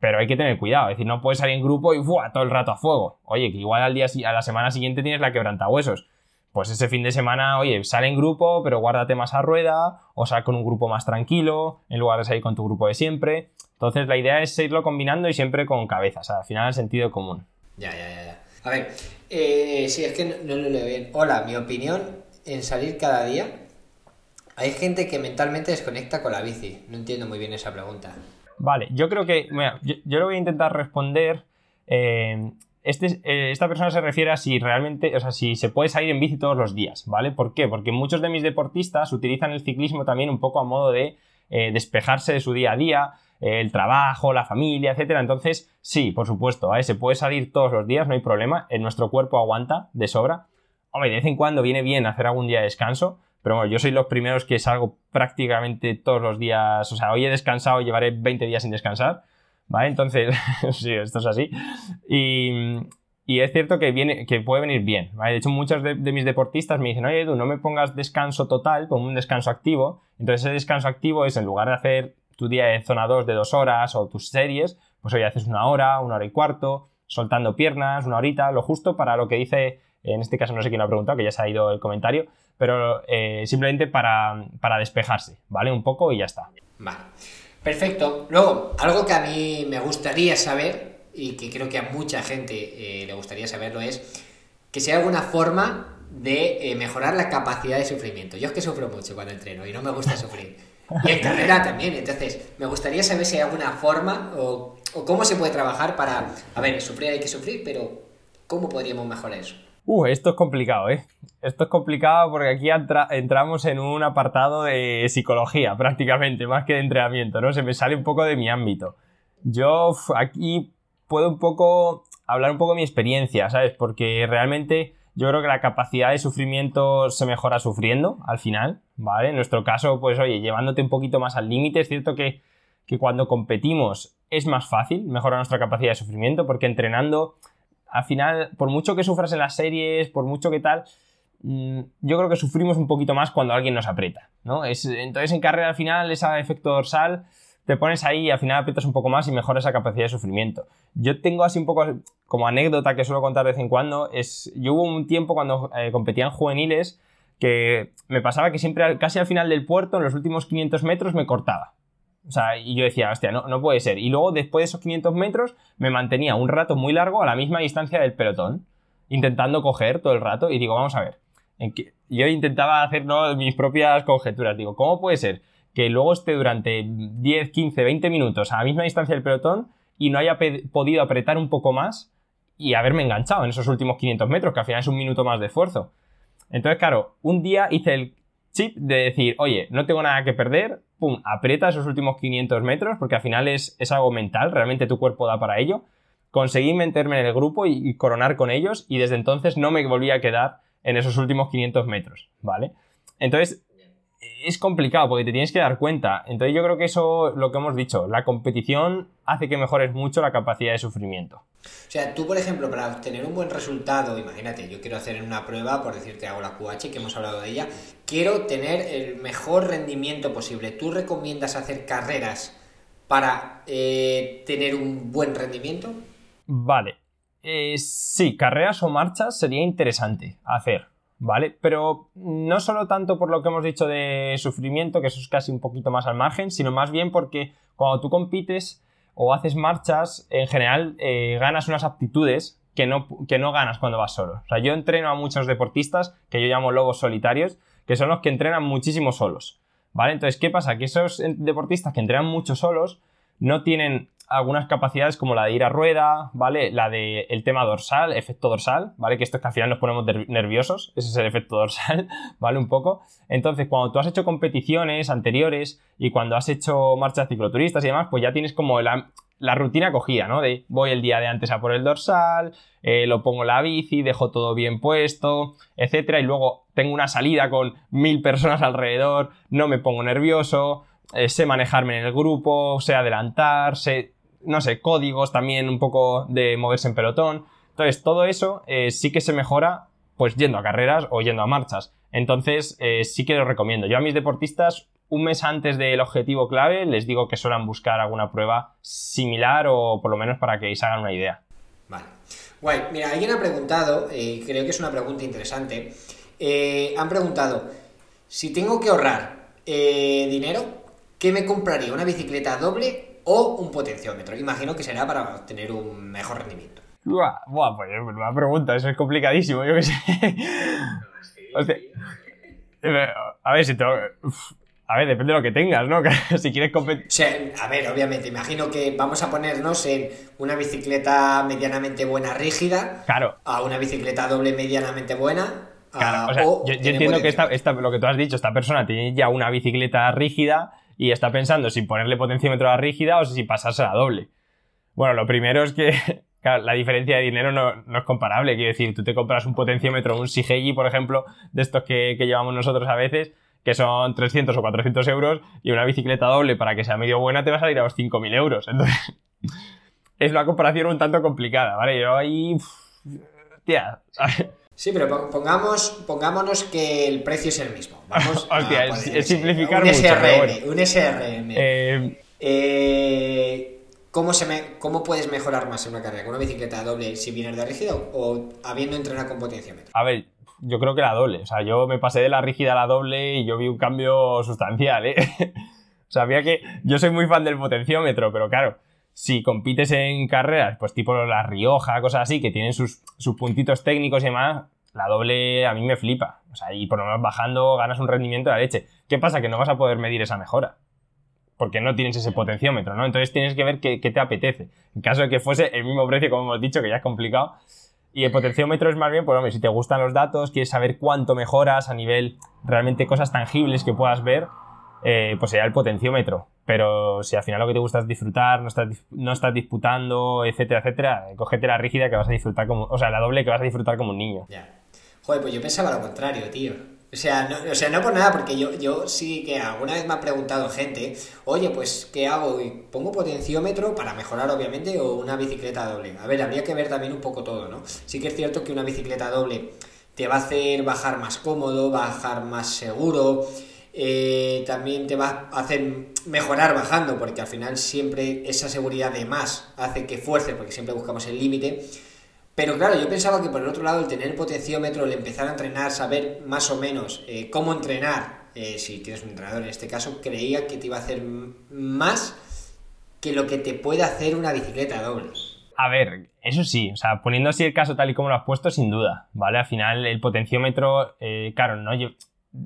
pero hay que tener cuidado. Es decir, no puedes salir en grupo y todo el rato a fuego. Oye, que igual al día, a la semana siguiente tienes la quebrantahuesos. Pues ese fin de semana, oye, sale en grupo, pero guárdate más a rueda, o sal con un grupo más tranquilo, en lugar de salir con tu grupo de siempre. Entonces, la idea es irlo combinando y siempre con cabeza, o sea, al final el sentido común. Ya, ya, ya. A ver, eh, sí, es que no, no lo leo bien. Hola, mi opinión en salir cada día. Hay gente que mentalmente desconecta con la bici. No entiendo muy bien esa pregunta. Vale, yo creo que. Mira, yo, yo lo voy a intentar responder. eh, este, eh, esta persona se refiere a si realmente, o sea, si se puede salir en bici todos los días, ¿vale? ¿Por qué? Porque muchos de mis deportistas utilizan el ciclismo también un poco a modo de eh, despejarse de su día a día, eh, el trabajo, la familia, etcétera. Entonces, sí, por supuesto, ¿vale? se puede salir todos los días, no hay problema. En nuestro cuerpo aguanta de sobra. Hombre, de vez en cuando viene bien hacer algún día de descanso, pero bueno, yo soy los primeros que salgo prácticamente todos los días. O sea, hoy he descansado llevaré 20 días sin descansar. ¿Vale? Entonces, [LAUGHS] sí, esto es así. Y, y es cierto que, viene, que puede venir bien. ¿vale? De hecho, muchos de, de mis deportistas me dicen, oye, Edu, no me pongas descanso total, pon un descanso activo. Entonces, ese descanso activo es en lugar de hacer tu día de zona 2 de dos horas o tus series, pues hoy haces una hora, una hora y cuarto, soltando piernas, una horita, lo justo para lo que dice, en este caso no sé quién lo ha preguntado, que ya se ha ido el comentario, pero eh, simplemente para, para despejarse, ¿vale? Un poco y ya está. Vale. Perfecto. Luego, algo que a mí me gustaría saber y que creo que a mucha gente eh, le gustaría saberlo es que si hay alguna forma de eh, mejorar la capacidad de sufrimiento. Yo es que sufro mucho cuando entreno y no me gusta sufrir. Y en carrera también. Entonces, me gustaría saber si hay alguna forma o, o cómo se puede trabajar para... A ver, sufrir hay que sufrir, pero ¿cómo podríamos mejorar eso? Uh, esto es complicado, ¿eh? Esto es complicado porque aquí entra- entramos en un apartado de psicología, [LAUGHS] prácticamente, más que de entrenamiento, ¿no? Se me sale un poco de mi ámbito. Yo aquí puedo un poco hablar un poco de mi experiencia, ¿sabes? Porque realmente yo creo que la capacidad de sufrimiento se mejora sufriendo al final, ¿vale? En nuestro caso, pues oye, llevándote un poquito más al límite, es cierto que, que cuando competimos es más fácil mejorar nuestra capacidad de sufrimiento porque entrenando al final, por mucho que sufras en las series, por mucho que tal, mm, yo creo que sufrimos un poquito más cuando alguien nos aprieta, ¿no? Es, entonces en carrera al final, ese efecto dorsal, te pones ahí y al final aprietas un poco más y mejoras esa capacidad de sufrimiento. Yo tengo así un poco, como anécdota que suelo contar de vez en cuando, es, yo hubo un tiempo cuando eh, competía en juveniles que me pasaba que siempre, casi al final del puerto, en los últimos 500 metros, me cortaba. O sea, y yo decía, hostia, no, no puede ser. Y luego, después de esos 500 metros, me mantenía un rato muy largo a la misma distancia del pelotón, intentando coger todo el rato. Y digo, vamos a ver. en Yo intentaba hacer mis propias conjeturas. Digo, ¿cómo puede ser que luego esté durante 10, 15, 20 minutos a la misma distancia del pelotón y no haya podido apretar un poco más y haberme enganchado en esos últimos 500 metros, que al final es un minuto más de esfuerzo? Entonces, claro, un día hice el chip de decir, oye, no tengo nada que perder, pum, aprieta esos últimos 500 metros, porque al final es, es algo mental, realmente tu cuerpo da para ello. Conseguí meterme en el grupo y, coronar con ellos, y desde entonces no me volví a quedar en esos últimos 500 metros, ¿vale? Entonces, es complicado porque te tienes que dar cuenta. Entonces, yo creo que eso, lo que hemos dicho, la competición hace que mejores mucho la capacidad de sufrimiento. O sea, tú, por ejemplo, para obtener un buen resultado, imagínate, yo quiero hacer una prueba, por decirte, hago la QH, que hemos hablado de ella, quiero tener el mejor rendimiento posible. ¿Tú recomiendas hacer carreras para eh, tener un buen rendimiento? Vale. Eh, sí, carreras o marchas sería interesante hacer, ¿vale? Pero no solo tanto por lo que hemos dicho de sufrimiento, que eso es casi un poquito más al margen, sino más bien porque cuando tú compites o haces marchas, en general eh, ganas unas aptitudes que no, que no ganas cuando vas solo. O sea, yo entreno a muchos deportistas que yo llamo lobos solitarios, que son los que entrenan muchísimo solos, ¿vale? Entonces, ¿qué pasa? Que esos deportistas que entrenan mucho solos no tienen algunas capacidades como la de ir a rueda, ¿vale? La de el tema dorsal, efecto dorsal, ¿vale? Que esto es que al final nos ponemos ner- nerviosos, ese es el efecto dorsal, [LAUGHS] ¿vale? Un poco. Entonces, cuando tú has hecho competiciones anteriores y cuando has hecho marchas cicloturistas y demás, pues ya tienes como la, rutina cogida, ¿no? De voy el día de antes a por el dorsal, eh, lo pongo la bici, dejo todo bien puesto, etcétera, y luego tengo una salida con mil personas alrededor, no me pongo nervioso, eh, sé manejarme en el grupo, sé adelantar, sé, no sé, códigos también un poco de moverse en pelotón. Entonces, todo eso eh, sí que se mejora pues yendo a carreras o yendo a marchas. Entonces, eh, sí que lo recomiendo. Yo a mis deportistas, un mes antes del objetivo clave, les digo que suelen buscar alguna prueba similar o por lo menos para que se hagan una idea. Vale. Guay, mira, alguien ha preguntado, eh, creo que es una pregunta interesante. eh, han preguntado: si tengo que ahorrar dinero, ¿qué me compraría? ¿Una bicicleta doble o un potenciómetro? Imagino que será para obtener un mejor rendimiento. Buah, pues una pregunta, eso es complicadísimo, yo qué sé. [LAUGHS] Hostia. A ver, si te... A ver, depende de lo que tengas, ¿no? [LAUGHS] si quieres competir... O sea, a ver, obviamente, imagino que vamos a ponernos en una bicicleta medianamente buena rígida. Claro. A una bicicleta doble medianamente buena. Claro, o sea, yo, entiendo que esta, lo que tú has dicho, esta persona tiene ya una bicicleta rígida y está pensando si ponerle potenciómetro a la rígida o si pasarse a la doble. Bueno, lo primero es que [LAUGHS] la diferencia de dinero no, es comparable. Quiero decir, tú te compras un potenciómetro, un Sigegi, por ejemplo, de estos que, llevamos nosotros a veces, que son 300 o 400 euros, y una bicicleta doble para que sea medio buena te va a salir a los 5.000 euros. Entonces, [LAUGHS] es una comparación un tanto complicada, ¿vale? Yo ahí... Tía, [LAUGHS] Sí, pero pongamos, pongámonos que el precio es el mismo. Vamos [LAUGHS] Hostia, es, simplificar un mucho. SRM, Un SRM. Eh, eh... ¿Cómo, se me, ¿Cómo puedes mejorar más en una carrera? ¿Con una bicicleta doble si vienes de rígida o, habiendo entrenado con potenciómetro? A ver, yo creo que la doble. O sea, yo me pasé de la rígida a la doble y yo vi un cambio sustancial, ¿eh? [LAUGHS] había que. Yo soy muy fan del potenciómetro, pero claro, si compites en carreras, pues tipo la Rioja, cosas así, que tienen sus, sus puntitos técnicos y demás, la doble a mí me flipa. O sea, y por lo menos bajando ganas un rendimiento de la leche. ¿Qué pasa? Que no vas a poder medir esa mejora porque no tienes ese potenciómetro, ¿no? Entonces tienes que ver qué, te apetece. En caso de que fuese el mismo precio, como hemos dicho, que ya es complicado. Y el potenciómetro es más bien, pues hombre, si te gustan los datos, quieres saber cuánto mejoras a nivel realmente cosas tangibles que puedas ver, eh, pues sería el potenciómetro. Pero si al final lo que te gusta es disfrutar, no estás, no estás disputando, etcétera, etcétera, cógete la rígida que vas a disfrutar como, o sea, la doble que vas a disfrutar como un niño. Ya. Joder, pues yo pensaba lo contrario, tío. O sea, no, o sea, no por nada, porque yo, yo sí que alguna vez me ha preguntado gente, oye, pues, ¿qué hago? ¿Pongo potenciómetro para mejorar, obviamente, o una bicicleta doble? A ver, habría que ver también un poco todo, ¿no? Sí que es cierto que una bicicleta doble te va a hacer bajar más cómodo, bajar más seguro, eh, también te va a hacer mejorar bajando, porque al final siempre esa seguridad de más hace que fuerce, porque siempre buscamos el límite. Pero claro, yo pensaba que por el otro lado el tener potenciómetro, el empezar a entrenar, saber más o menos eh, cómo entrenar, eh, si tienes un entrenador en este caso, creía que te iba a hacer más que lo que te puede hacer una bicicleta doble. A ver, eso sí, o sea, poniendo así el caso tal y como lo has puesto, sin duda, ¿vale? Al final el potenciómetro, claro, no,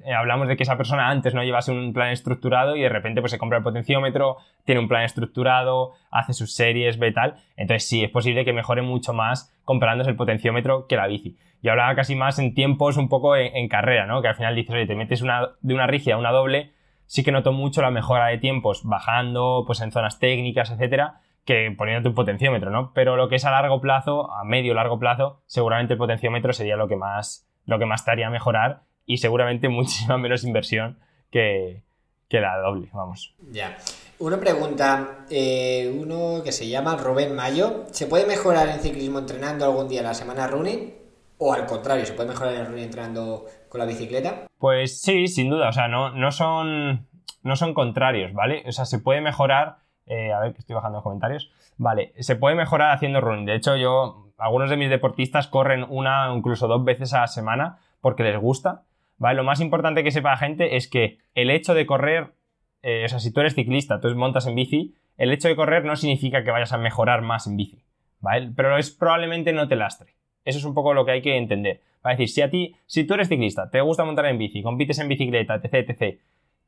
eh, hablamos de que esa persona antes no llevase un plan estructurado y de repente pues se compra el potenciómetro, tiene un plan estructurado, hace sus series, ve tal. Entonces sí, es posible que mejore mucho más comparándose el potenciómetro que la bici. Yo hablaba casi más en tiempos un poco en, carrera, ¿no? Que al final dices, oye, te metes una, de una rígida a una doble, sí que noto mucho la mejora de tiempos bajando, pues en zonas técnicas, etcétera, que poniéndote un potenciómetro, ¿no? Pero lo que es a largo plazo, a medio largo plazo, seguramente el potenciómetro sería lo que más, lo que más te haría mejorar y seguramente [LAUGHS] muchísima menos inversión que, la doble, vamos. Ya. Una pregunta, eh, uno que se llama Rubén Mayo, ¿se puede mejorar en ciclismo entrenando algún día la semana running? ¿O al contrario, se puede mejorar en el running entrenando con la bicicleta? Pues sí, sin duda, o sea, no, no, son, no son contrarios, ¿vale? O sea, se puede mejorar, eh, a ver que estoy bajando los comentarios, vale, se puede mejorar haciendo running. De hecho, yo, algunos de mis deportistas corren una, incluso dos veces a la semana porque les gusta ¿vale? Lo más importante que sepa la gente es que el hecho de correr, eh, o sea, si tú eres ciclista, tú montas en bici, el hecho de correr no significa que vayas a mejorar más en bici, ¿vale? Pero es probablemente no te lastre. Eso es un poco lo que hay que entender. Va a decir, si a ti, si tú eres ciclista, te gusta montar en bici, compites en bicicleta, etc, etc,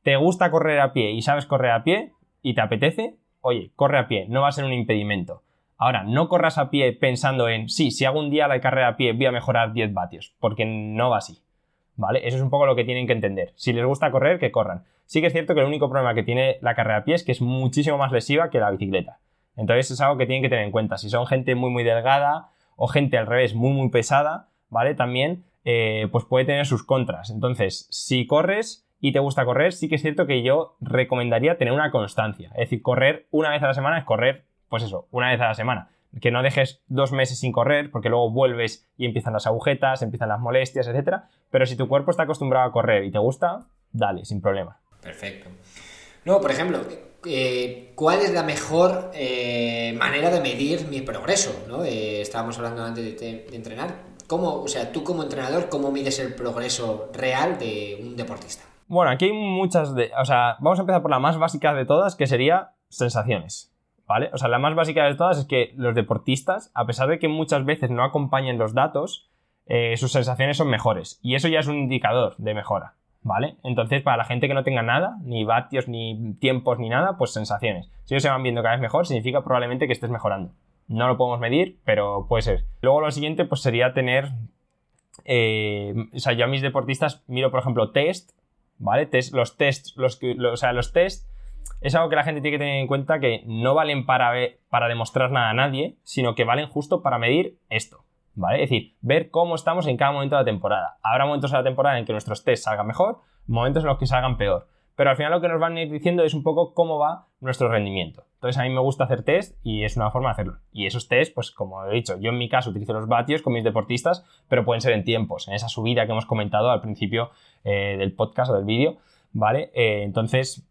te gusta correr a pie y sabes correr a pie y te apetece, oye, corre a pie, no va a ser un impedimento. Ahora, no corras a pie pensando en, sí, si hago un día la carrera a pie voy a mejorar 10 vatios, porque no va así. ¿Vale? Eso es un poco lo que tienen que entender. Si les gusta correr, que corran. Sí que es cierto que el único problema que tiene la carrera a pie es que es muchísimo más lesiva que la bicicleta. Entonces es algo que tienen que tener en cuenta. Si son gente muy muy delgada o gente al revés muy muy pesada, ¿vale? También eh, pues puede tener sus contras. Entonces, si corres y te gusta correr, sí que es cierto que yo recomendaría tener una constancia. Es decir, correr una vez a la semana es correr, pues eso, una vez a la semana que no dejes dos meses sin correr, porque luego vuelves y empiezan las agujetas, empiezan las molestias, etc. Pero si tu cuerpo está acostumbrado a correr y te gusta, dale, sin problema. Perfecto. No, por ejemplo, eh, ¿cuál es la mejor eh, manera de medir mi progreso? ¿no? Eh, estábamos hablando antes de, entrenar. ¿Cómo, o sea, tú como entrenador, cómo mides el progreso real de un deportista? Bueno, aquí hay muchas de. O sea, vamos a empezar por la más básica de todas, que sería sensaciones. ¿Vale? O sea, la más básica de todas es que los deportistas, a pesar de que muchas veces no acompañen los datos, eh, sus sensaciones son mejores. Y eso ya es un indicador de mejora, ¿vale? Entonces, para la gente que no tenga nada, ni vatios, ni tiempos, ni nada, pues sensaciones. Si ellos se van viendo cada vez mejor, significa probablemente que estés mejorando. No lo podemos medir, pero puede ser. Luego lo siguiente, pues sería tener... Eh, o sea, yo a mis deportistas miro, por ejemplo, test, ¿vale? Test, los tests, los, o sea, los test es algo que la gente tiene que tener en cuenta que no valen para, para demostrar nada a nadie, sino que valen justo para medir esto. ¿Vale? Es decir, ver cómo estamos en cada momento de la temporada. Habrá momentos de la temporada en que nuestros tests salgan mejor, momentos en los que salgan peor. Pero al final lo que nos van a ir diciendo es un poco cómo va nuestro rendimiento. Entonces a mí me gusta hacer test y es una forma de hacerlo. Y esos test, pues como he dicho, yo en mi caso utilizo los vatios con mis deportistas, pero pueden ser en tiempos, en esa subida que hemos comentado al principio eh, del podcast o del vídeo, ¿vale? Eh, entonces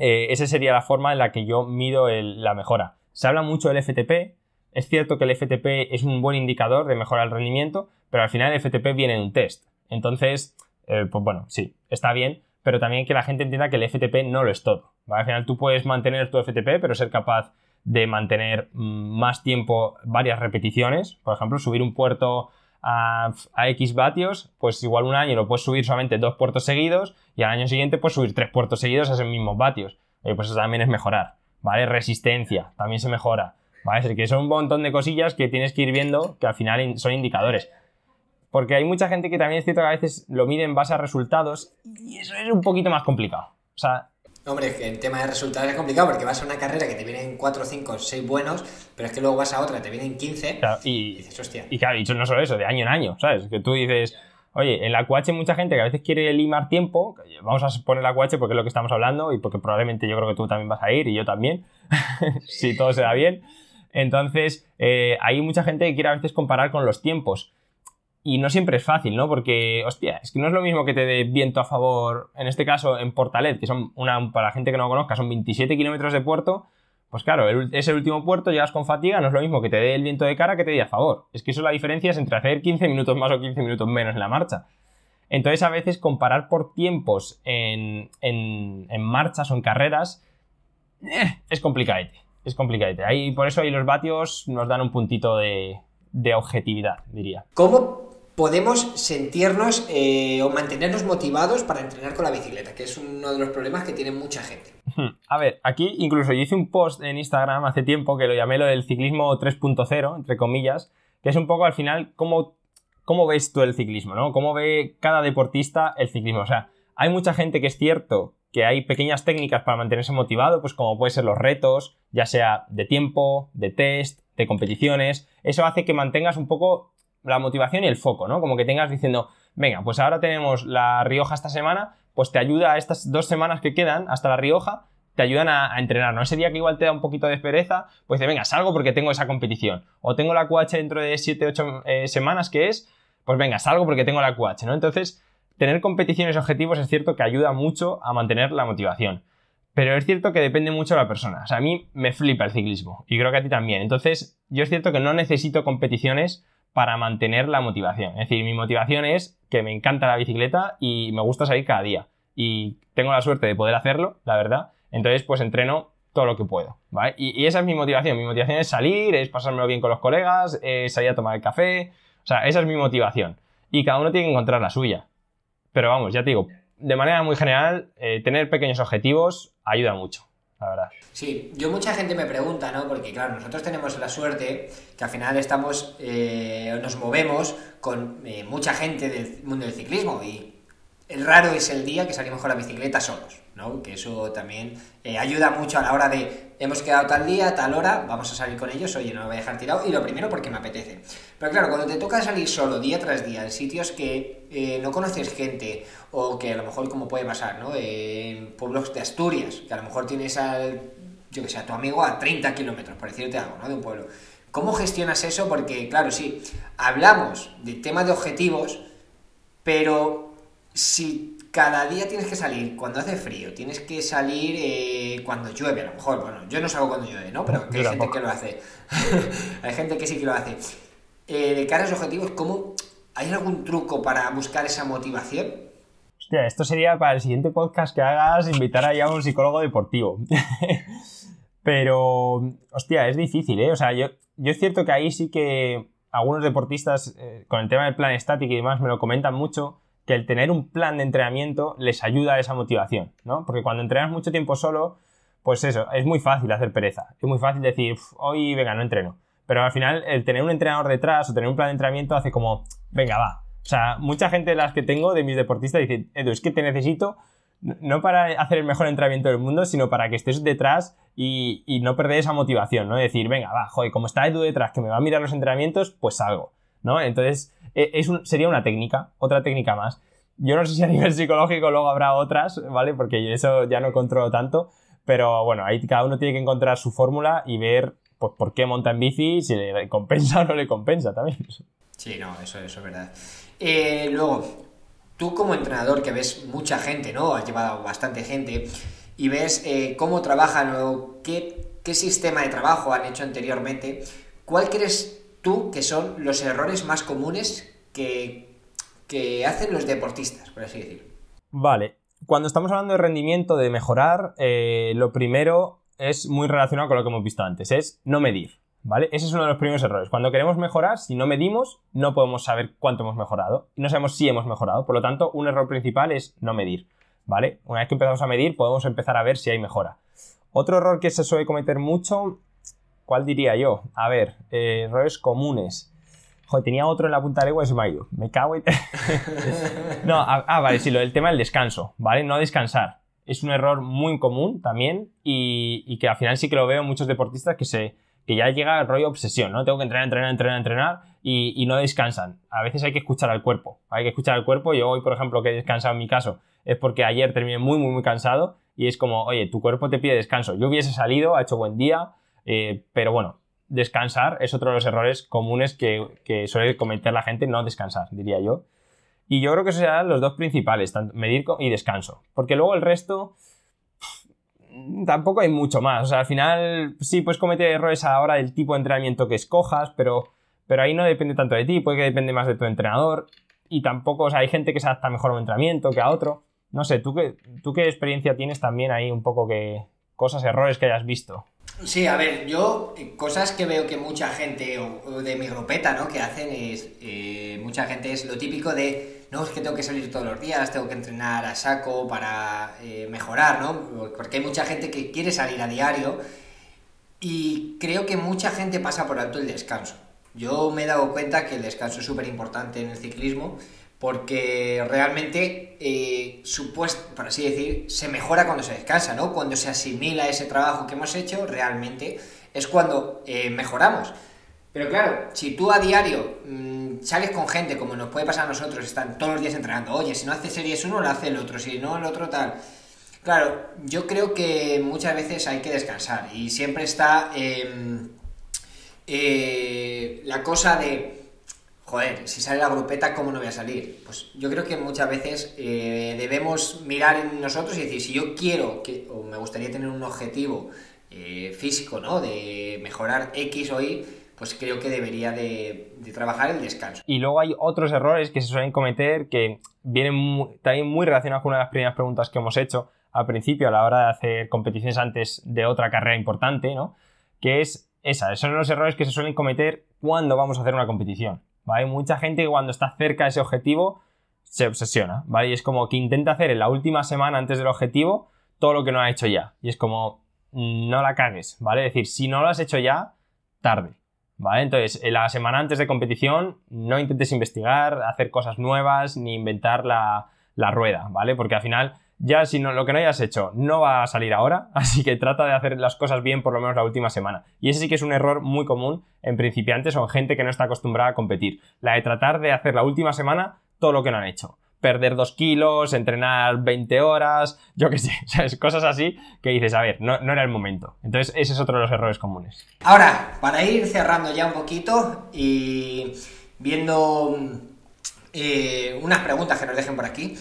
eh, esa sería la forma en la que yo mido la mejora. Se habla mucho del FTP. Es cierto que el FTP es un buen indicador de mejora del rendimiento, pero al final el FTP viene de un test. Entonces, eh, pues bueno, sí, está bien, pero también que la gente entienda que el FTP no lo es todo. Al final tú puedes mantener tu FTP, pero ser capaz de mantener mm, más tiempo varias repeticiones. Por ejemplo, subir un puerto a, X vatios, pues igual un año lo puedes subir solamente dos puertos seguidos y al año siguiente puedes subir tres puertos seguidos a esos mismos vatios. pues eso también es mejorar, ¿vale? Resistencia, también se mejora, ¿vale? Es que son un montón de cosillas que tienes que ir viendo que al final son indicadores. Porque hay mucha gente que también es cierto que a veces lo mide en base a resultados y eso es un poquito más complicado. O sea, Hombre, que el tema de resultados es complicado porque vas a una carrera que te vienen 4, 5, 6 buenos, pero es que luego vas a otra, te vienen 15 y, y, dices, hostia. Y claro, dicho no solo eso, de año en año, ¿sabes? Que tú dices, oye, en la QH mucha gente que a veces quiere limar tiempo, vamos a poner la QH porque es lo que estamos hablando y porque probablemente yo creo que tú también vas a ir y yo también, [LAUGHS] si todo se da bien. Entonces, eh, hay mucha gente que quiere a veces comparar con los tiempos y no siempre es fácil, ¿no? Porque, hostia, es que no es lo mismo que te dé viento a favor, en este caso en Portalet, que son una, para la gente que no lo conozca, son 27 kilómetros de puerto, pues claro, es el último puerto, llegas con fatiga, no es lo mismo que te dé el viento de cara que te dé a favor. Es que eso la diferencia es entre hacer 15 minutos más o 15 minutos menos en la marcha. Entonces, a veces comparar por tiempos en, en, marchas o en carreras eh, es complicadete. Es complicadete. Ahí, por eso ahí los vatios nos dan un puntito de, de objetividad, diría. ¿Cómo podemos sentirnos eh, o mantenernos motivados para entrenar con la bicicleta, que es uno de los problemas que tiene mucha gente. A ver, aquí incluso yo hice un post en Instagram hace tiempo que lo llamé lo del ciclismo 3.0, entre comillas, que es un poco al final cómo, cómo ves tú el ciclismo, ¿no? Cómo ve cada deportista el ciclismo. O sea, hay mucha gente que es cierto que hay pequeñas técnicas para mantenerse motivado, pues como pueden ser los retos, ya sea de tiempo, de test, de competiciones. Eso hace que mantengas un poco la motivación y el foco, ¿no? Como que tengas diciendo, venga, pues ahora tenemos la Rioja esta semana, pues te ayuda a estas dos semanas que quedan hasta la Rioja, te ayudan a, entrenar, ¿no? Ese día que igual te da un poquito de pereza, pues dice, venga, salgo porque tengo esa competición. O tengo la QH dentro de 7, 8 eh, semanas, que es, pues venga, salgo porque tengo la QH, ¿no? Entonces, tener competiciones objetivos es cierto que ayuda mucho a mantener la motivación. Pero es cierto que depende mucho de la persona. O sea, a mí me flipa el ciclismo y creo que a ti también. Entonces, yo es cierto que no necesito competiciones para mantener la motivación. Es decir, mi motivación es que me encanta la bicicleta y me gusta salir cada día. Y tengo la suerte de poder hacerlo, la verdad. Entonces, pues entreno todo lo que puedo. Y, esa es mi motivación. Mi motivación es salir, es pasármelo bien con los colegas, es salir a tomar el café. O sea, esa es mi motivación. Y cada uno tiene que encontrar la suya. Pero vamos, ya te digo, de manera muy general, eh, tener pequeños objetivos ayuda mucho la verdad. Sí, yo mucha gente me pregunta, ¿no? Porque claro, nosotros tenemos la suerte que al final estamos, eh, nos movemos con eh, mucha gente del mundo del ciclismo y el raro es el día que salimos con la bicicleta solos, ¿no? Que eso también eh, ayuda mucho a la hora de, hemos quedado tal día, tal hora, vamos a salir con ellos, oye, no me voy a dejar tirado, y lo primero porque me apetece. Pero claro, cuando te toca salir solo día tras día en sitios que eh, no conoces gente, o que a lo mejor como puede pasar, ¿no? en pueblos de Asturias, que a lo mejor tienes al, yo que sé, a tu amigo a 30 kilómetros, por decirte algo, ¿no? De un pueblo. ¿Cómo gestionas eso? Porque, claro, sí, hablamos de tema de objetivos, pero si cada día tienes que salir cuando hace frío, tienes que salir eh, cuando llueve, a lo mejor, bueno, yo no salgo cuando llueve, ¿no? Pero hay gente que lo hace. [LAUGHS] hay gente que sí que lo hace. Eh, de cara a los objetivos, ¿cómo, ¿hay algún truco para buscar esa motivación? Hostia, esto sería para el siguiente podcast que hagas invitar a un psicólogo deportivo. [LAUGHS] Pero, hostia, es difícil, ¿eh? O sea, yo, yo es cierto que ahí sí que algunos deportistas, eh, con el tema del plan estático y demás, me lo comentan mucho, que el tener un plan de entrenamiento les ayuda a esa motivación, ¿no? Porque cuando entrenas mucho tiempo solo, pues eso, es muy fácil hacer pereza. Es muy fácil decir, hoy, venga, no entreno. Pero al final, el tener un entrenador detrás o tener un plan de entrenamiento hace como, venga, va. O sea, mucha gente de las que tengo, de mis deportistas, dice, Edu, es que te necesito no para hacer el mejor entrenamiento del mundo, sino para que estés detrás y, no perder esa motivación, ¿no? Decir, venga, va, joder, como está Edu detrás, que me va a mirar los entrenamientos, pues salgo, ¿no? Entonces, e, es sería una técnica, otra técnica más. Yo no sé si a nivel psicológico luego habrá otras, ¿vale? Porque eso ya no controlo tanto, pero bueno, ahí cada uno tiene que encontrar su fórmula y ver pues, por qué monta en bici, si le [LAUGHS] compensa o no le compensa también. Sí, no, eso, eso es verdad. Eh, luego, tú como entrenador que ves mucha gente, ¿no? Has llevado bastante gente y ves eh, cómo trabajan o qué, qué sistema de trabajo han hecho anteriormente, ¿cuál crees tú que son los errores más comunes que, que hacen los deportistas, por así decirlo? Vale, cuando estamos hablando de rendimiento, de mejorar, eh, lo primero es muy relacionado con lo que hemos visto antes, es no medir. ¿Vale? Ese es uno de los primeros errores. Cuando queremos mejorar, si no medimos, no podemos saber cuánto hemos mejorado. Y no sabemos si hemos mejorado. Por lo tanto, un error principal es no medir. ¿Vale? Una vez que empezamos a medir, podemos empezar a ver si hay mejora. Otro error que se suele cometer mucho, ¿cuál diría yo? A ver, eh, errores comunes. Joder, tenía otro en la punta de lengua y se me ha ido. Me cago en... [LAUGHS] no, ah, ah, vale, sí, lo del tema del descanso, ¿vale? No descansar. Es un error muy común también y, y que al final sí que lo veo en muchos deportistas que se que ya llega el rollo obsesión, ¿no? Tengo que entrenar, entrenar, entrenar, entrenar y, no descansan. A veces hay que escuchar al cuerpo, hay que escuchar al cuerpo. Yo hoy, por ejemplo, que he descansado en mi caso, es porque ayer terminé muy, muy, muy cansado y es como, oye, tu cuerpo te pide descanso. Yo hubiese salido, ha hecho buen día, eh, pero bueno, descansar es otro de los errores comunes que, suele cometer la gente, no descansar, diría yo. Y yo creo que esos serán los dos principales, tanto medir y descanso. Porque luego el resto, tampoco hay mucho más. O sea, al final sí puedes cometer errores a la hora del tipo de entrenamiento que escojas, pero, pero ahí no depende tanto de ti, puede que depende más de tu entrenador. Y tampoco, o sea, hay gente que se adapta mejor a un entrenamiento que a otro. No sé, ¿tú qué, ¿tú qué experiencia tienes también ahí un poco que cosas, errores que hayas visto? Sí, a ver, yo eh, cosas que veo que mucha gente, o, de mi grupeta, ¿no? Que hacen es, eh, mucha gente es lo típico de no, es que tengo que salir todos los días, tengo que entrenar a saco para eh, mejorar, ¿no? Porque hay mucha gente que quiere salir a diario y creo que mucha gente pasa por alto el descanso. Yo me he dado cuenta que el descanso es súper importante en el ciclismo porque realmente, eh, supuesto, por así decir, se mejora cuando se descansa, ¿no? Cuando se asimila ese trabajo que hemos hecho, realmente es cuando eh, mejoramos. Pero claro, si tú a diario mm, sales con gente, como nos puede pasar a nosotros, están todos los días entrenando, oye, si no hace series uno, lo hace el otro, si no el otro tal. Claro, yo creo que muchas veces hay que descansar y siempre está em, eh, la cosa de, joder, si sale la grupeta, ¿cómo no voy a salir? Pues yo creo que muchas veces eh, debemos mirar en nosotros y decir, si yo quiero, que, o me gustaría tener un objetivo eh, físico, ¿no? De mejorar X o Y, pues creo que debería de, trabajar el descanso. Y luego hay otros errores que se suelen cometer que vienen también muy relacionados con una de las primeras preguntas que hemos hecho al principio a la hora de hacer competiciones antes de otra carrera importante, ¿no? Que es esa, esos son los errores que se suelen cometer cuando vamos a hacer una competición. Hay mucha gente que cuando está cerca de ese objetivo se obsesiona, ¿vale? Y es como que intenta hacer en la última semana antes del objetivo todo lo que no ha hecho ya. Y es como, mm, no la cagues, ¿vale? Es decir, si no lo has hecho ya, tarde. ¿Vale? Entonces, en la semana antes de competición, no intentes investigar, hacer cosas nuevas, ni inventar la, rueda, ¿vale? Porque al final, ya si no, lo que no hayas hecho no va a salir ahora, [LAUGHS] así que trata de hacer las cosas bien por lo menos la última semana. Y ese sí que es un error muy común en principiantes o en gente que no está acostumbrada a competir. La de tratar de hacer la última semana todo lo que no han hecho perder dos kilos, entrenar 20 horas, yo qué sé, [LAUGHS] cosas así que dices, a ver, no, era el momento. Entonces, ese es otro de los errores comunes. Ahora, para ir cerrando ya un poquito y viendo eh, unas preguntas que nos dejen por aquí,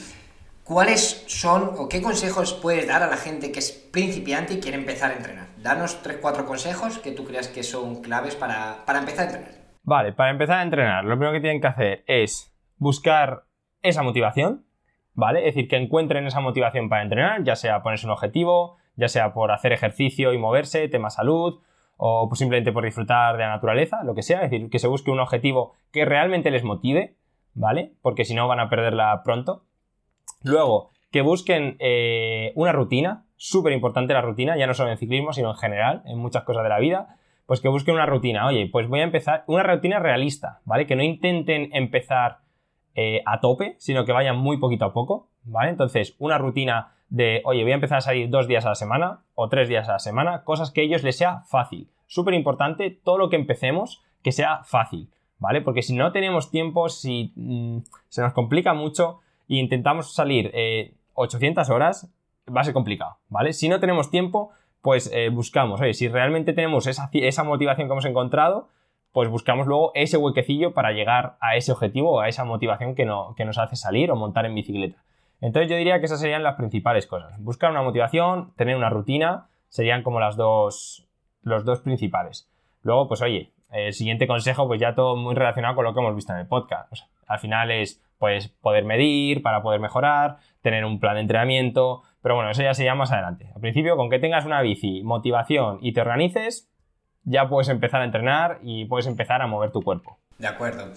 ¿cuáles son o qué consejos puedes dar a la gente que es principiante y quiere empezar a entrenar? Danos 3-4 consejos que tú creas que son claves para, para empezar a entrenar. Vale, para empezar a entrenar, lo primero que tienen que hacer es buscar esa motivación, ¿vale? Es decir, que encuentren esa motivación para entrenar, ya sea ponerse un objetivo, ya sea por hacer ejercicio y moverse, tema salud, o pues simplemente por disfrutar de la naturaleza, lo que sea, es decir, que se busque un objetivo que realmente les motive, ¿vale? Porque si no van a perderla pronto. Luego, que busquen eh, una rutina, súper importante la rutina, ya no solo en ciclismo, sino en general, en muchas cosas de la vida, pues que busquen una rutina. Oye, pues voy a empezar, una rutina realista, ¿vale? Que no intenten empezar eh, a tope, sino que vayan muy poquito a poco, ¿vale? Entonces, una rutina de, oye, voy a empezar a salir dos días a la semana o tres días a la semana, cosas que a ellos les sea fácil. Súper importante, todo lo que empecemos, que sea fácil, ¿vale? Porque si no tenemos tiempo, si mm, se nos complica mucho e intentamos salir 800 eh, horas, va a ser complicado, ¿vale? Si no tenemos tiempo, pues eh, buscamos, oye, si realmente tenemos esa, esa motivación que hemos encontrado, pues buscamos luego ese huequecillo para llegar a ese objetivo o a esa motivación que, no, que nos hace salir o montar en bicicleta. Entonces yo diría que esas serían las principales cosas. Buscar una motivación, tener una rutina, serían como las dos, los dos principales. Luego, pues oye, el siguiente consejo, pues ya todo muy relacionado con lo que hemos visto en el podcast. al final es pues poder medir para poder mejorar, tener un plan de entrenamiento, pero bueno, eso ya sería más adelante. Al principio, con que tengas una bici, motivación y te organices, ya puedes empezar a entrenar y puedes empezar a mover tu cuerpo. De acuerdo.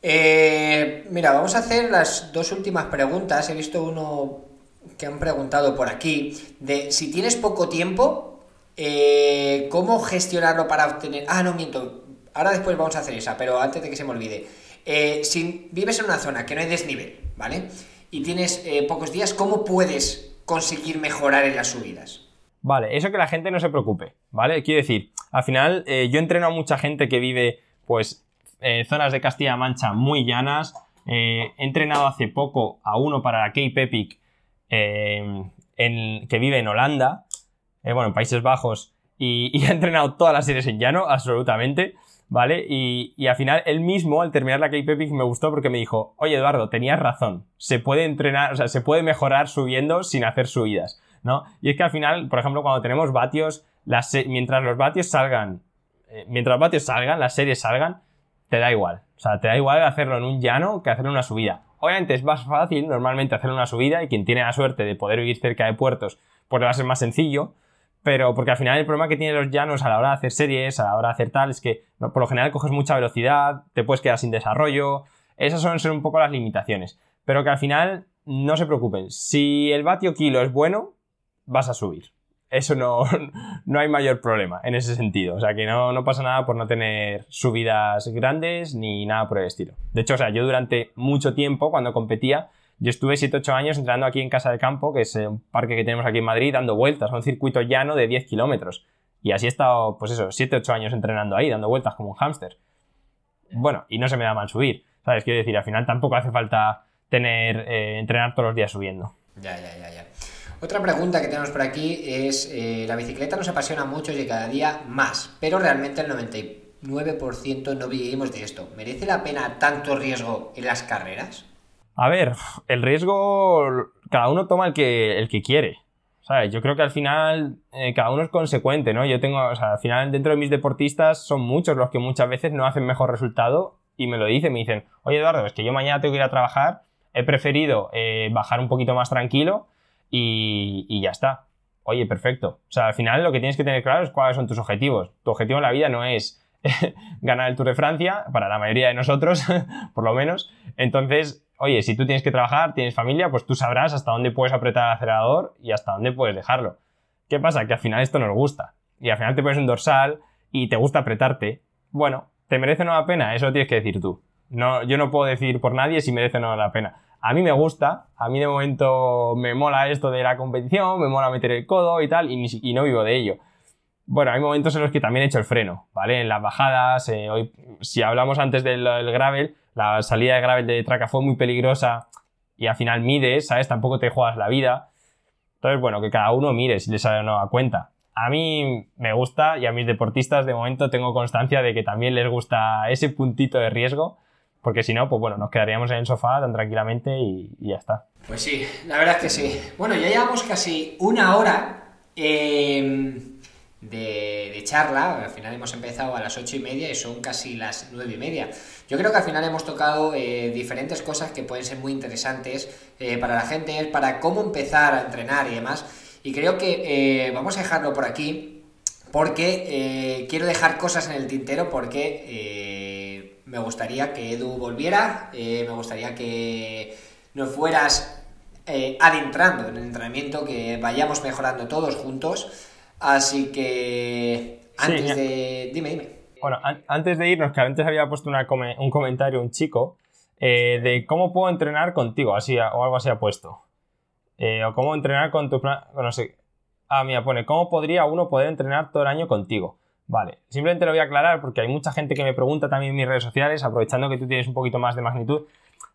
Eh, mira, vamos a hacer las dos últimas preguntas. He visto uno que han preguntado por aquí de si tienes poco tiempo, eh, ¿cómo gestionarlo para obtener... Ah, no, miento. Ahora después vamos a hacer esa, pero antes de que se me olvide. Eh, si vives en una zona que no hay desnivel, ¿vale? Y tienes pocos días, ¿cómo puedes conseguir mejorar en las subidas? Vale, eso que la gente no se preocupe, ¿vale? Quiero decir, al final yo entreno a mucha gente que vive, pues, eh, zonas de Castilla-La Mancha muy llanas. Eh, he entrenado hace poco a uno para la Cape Epic eh, que vive en Holanda, bueno, en Países Bajos, y, y, [LAUGHS] he entrenado todas las series en llano, absolutamente, ¿vale? Y, y, al final él mismo, al terminar la Cape Epic, me gustó porque me dijo, oye Eduardo, tenías razón, se puede entrenar, o sea, se puede mejorar subiendo sin hacer subidas, ¿no? Y es que al final, por ejemplo, cuando tenemos vatios, las, mientras los vatios salgan, mientras los vatios salgan, las series salgan, te da igual. O sea, te da igual hacerlo en un llano que hacerlo en una subida. Obviamente es más fácil normalmente hacer una subida y quien tiene la suerte de poder vivir cerca de puertos, pues le va a ser más sencillo. Pero porque al final el problema que tienen los llanos a la hora de hacer series, a la hora de hacer tal, es que por lo general coges mucha velocidad, te puedes quedar sin desarrollo. Esas ser un poco las limitaciones. Pero que al final no se preocupen. Si el vatio kilo es bueno, vas a subir eso no, [LAUGHS] no hay mayor problema en ese sentido. O sea, que no, no, pasa nada por no tener subidas grandes ni nada por el estilo. De hecho, o sea, yo durante mucho tiempo, cuando competía, yo estuve 7-8 años entrenando aquí en Casa del Campo, que es un parque que tenemos aquí en Madrid, dando vueltas, un circuito llano de 10 kilómetros. Y así he estado, pues eso, 7-8 años entrenando ahí, dando vueltas como un hámster. Bueno, y no se me da mal subir. ¿Sabes? Quiero decir, al final tampoco hace falta tener, eh, entrenar todos los días subiendo. Ya, ya, ya, ya. Otra pregunta que tenemos por aquí es, eh, la bicicleta nos apasiona mucho y cada día más, pero realmente el 99% no vivimos de esto. ¿Merece la pena tanto riesgo en las carreras? A ver, el riesgo cada uno toma el que, el que quiere. ¿sabes? Yo creo que al final eh, cada uno es consecuente, ¿no? Yo tengo, o sea, al final dentro de mis deportistas son muchos los que muchas veces no hacen mejor resultado y me lo dicen, me dicen, oye Eduardo, es que yo mañana tengo que ir a trabajar, he preferido eh, bajar un poquito más tranquilo y, ya está. Oye, perfecto. O sea, al final lo que tienes que tener claro es cuáles son tus objetivos. Tu objetivo en la vida no es [LAUGHS] ganar el Tour de Francia, para la mayoría de nosotros, [LAUGHS] por lo menos. Entonces, oye, si tú tienes que trabajar, tienes familia, pues tú sabrás hasta dónde puedes apretar el acelerador y hasta dónde puedes dejarlo. ¿Qué pasa? Que al final esto nos gusta. Y al final te pones un dorsal y te gusta apretarte. Bueno, ¿te merece o no la pena? Eso lo tienes que decir tú. No, yo no puedo decir por nadie si merece o no la pena. A mí me gusta, a mí de momento me mola esto de la competición, me mola meter el codo y tal, y, no vivo de ello. Bueno, hay momentos en los que también he hecho el freno, ¿vale? En las bajadas, eh, hoy, si hablamos antes del, gravel, la salida de gravel de Traca fue muy peligrosa y al final mides, ¿sabes? Tampoco te juegas la vida. Entonces, bueno, que cada uno mire si le sale o no cuenta. A mí me gusta y a mis deportistas de momento tengo constancia de que también les gusta ese puntito de riesgo porque si no, pues bueno, nos quedaríamos en el sofá tan tranquilamente y, ya está. Pues sí, la verdad es que sí. Bueno, ya llevamos casi una hora em, de, charla. Al final hemos empezado a las ocho y media y son casi las nueve y media. Yo creo que al final hemos tocado eh, diferentes cosas que pueden ser muy interesantes eh, para la gente, para cómo empezar a entrenar y demás. Y creo que eh, vamos a dejarlo por aquí porque quiero dejar cosas en el tintero porque me gustaría que Edu volviera, me gustaría que nos fueras adentrando en el entrenamiento, que vayamos mejorando todos juntos. Así que antes de... Dime, dime. Bueno, antes de irnos, que antes había puesto un comentario un chico de cómo puedo entrenar contigo, así o algo así ha puesto. Eh, o cómo entrenar con tu plan. No sé. Ah, mira, pone, ¿cómo podría uno poder entrenar todo el año contigo? Vale, simplemente lo voy a aclarar porque hay mucha gente que me pregunta también en mis redes sociales, aprovechando que tú tienes un poquito más de magnitud.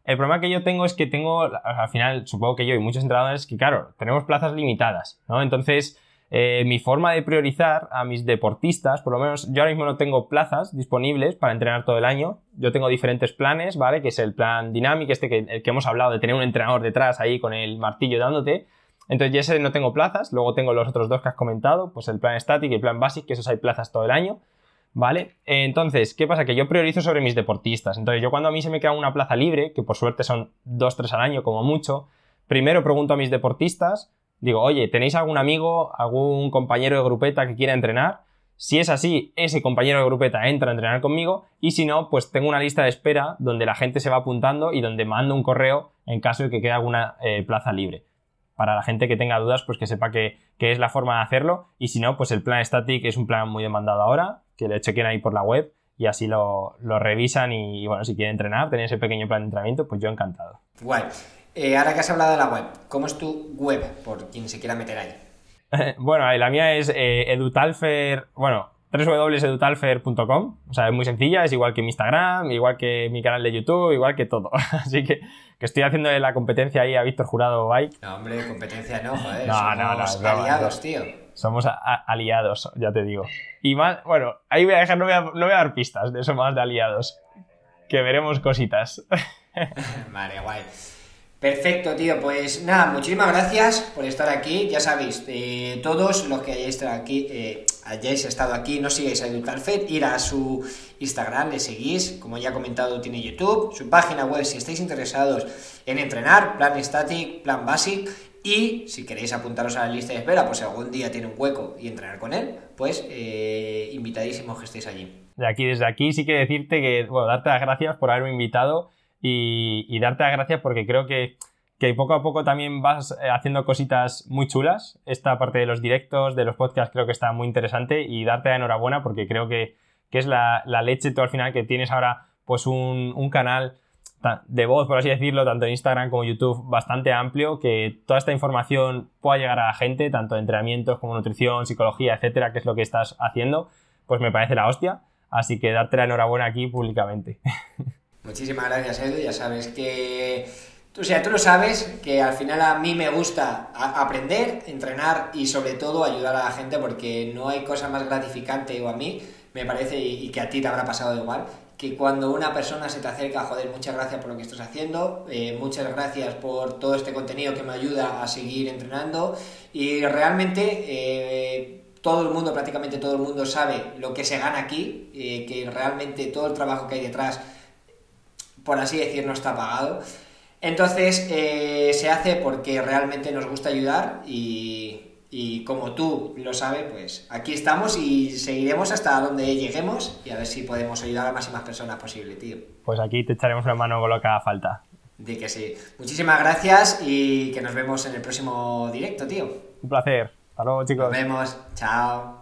El problema que yo tengo es que tengo, al final, supongo que yo y muchos entrenadores, que claro, tenemos plazas limitadas, ¿no? Entonces, eh, mi forma de priorizar a mis deportistas, por lo menos yo ahora mismo no tengo plazas disponibles para entrenar todo el año. Yo tengo diferentes planes, ¿vale? Que es el plan dinámico, este que, el que hemos hablado de tener un entrenador detrás ahí con el martillo dándote. Entonces, ya ese no tengo plazas. Luego tengo los otros dos que has comentado, pues el plan estático y el plan básico, que esos hay plazas todo el año. ¿Vale? Entonces, ¿qué pasa? Que yo priorizo sobre mis deportistas. Entonces, yo cuando a mí se me queda una plaza libre, que por suerte son dos, tres al año como mucho, primero pregunto a mis deportistas, Digo, oye, ¿tenéis algún amigo, algún compañero de grupeta que quiera entrenar? Si es así, ese compañero de grupeta entra a entrenar conmigo y si no, pues tengo una lista de espera donde la gente se va apuntando y donde mando un correo en caso de que quede alguna eh, plaza libre. Para la gente que tenga dudas, pues que sepa que, es la forma de hacerlo y si no, pues el plan Static es un plan muy demandado ahora, que le chequen ahí por la web y así lo, revisan y, bueno, si quieren entrenar, tener ese pequeño plan de entrenamiento, pues yo encantado. Eh, ahora que has hablado de la web, ¿cómo es tu web? Por quien se quiera meter ahí. [LAUGHS] bueno, la mía es eh, edutalfer, bueno, www.edutalfer.com, o sea, es muy sencilla, es igual que mi Instagram, igual que mi canal de YouTube, igual que todo. [LAUGHS] Así que, que estoy haciendo la competencia ahí a Víctor Jurado Bike. No, hombre, competencia no, joder. No, no, no, aliados, tío. Somos aliados, ya te digo. Y más, bueno, ahí voy a dejar, no voy a, no voy a dar pistas de eso más de aliados. Que veremos cositas. [LAUGHS] vale, guay. Perfecto, tío. Pues nada, muchísimas gracias por estar aquí. Ya sabéis, eh, todos los que hayáis estado aquí, eh, estado aquí, no sigáis a EducarFed, ir a su Instagram, le seguís, como ya he comentado, tiene YouTube, su página web, si estáis interesados en entrenar, plan static, plan basic, y si queréis apuntaros a la lista de espera, pues si algún día tiene un hueco y entrenar con él, pues eh, invitadísimos que estéis allí. De aquí, desde aquí sí que decirte que, bueno, darte las gracias por haberme invitado y, darte las gracias porque creo que, poco a poco también vas eh, haciendo cositas muy chulas. Esta parte de los directos, de los podcasts, creo que está muy interesante y darte la enhorabuena porque creo que, es la, leche tú al final que tienes ahora pues un, canal de voz, por así decirlo, tanto en Instagram como YouTube, bastante amplio, que toda esta información pueda llegar a la gente, tanto de entrenamientos como nutrición, psicología, etcétera, que es lo que estás haciendo, pues me parece la hostia. Así que darte la enhorabuena aquí públicamente. [LAUGHS] Muchísimas gracias, Edu. Ya sabes que... O sea, tú lo sabes, que al final a mí me gusta aprender, entrenar y sobre todo ayudar a la gente porque no hay cosa más gratificante, o a mí me parece, y que a ti te habrá pasado igual, que cuando una persona se te acerca, joder, muchas gracias por lo que estás haciendo, eh, muchas gracias por todo este contenido que me ayuda a seguir entrenando y realmente eh, todo el mundo, prácticamente todo el mundo sabe lo que se gana aquí, eh, que realmente todo el trabajo que hay detrás por así decir, no está pagado. Entonces eh, se hace porque realmente nos gusta ayudar y, como tú lo sabes, pues aquí estamos y seguiremos hasta donde lleguemos y a ver si podemos ayudar a máximas personas posible, tío. Pues aquí te echaremos una mano con lo que haga falta. De que sí. Muchísimas gracias y que nos vemos en el próximo directo, tío. Un placer. Hasta luego, chicos. Nos vemos. Chao.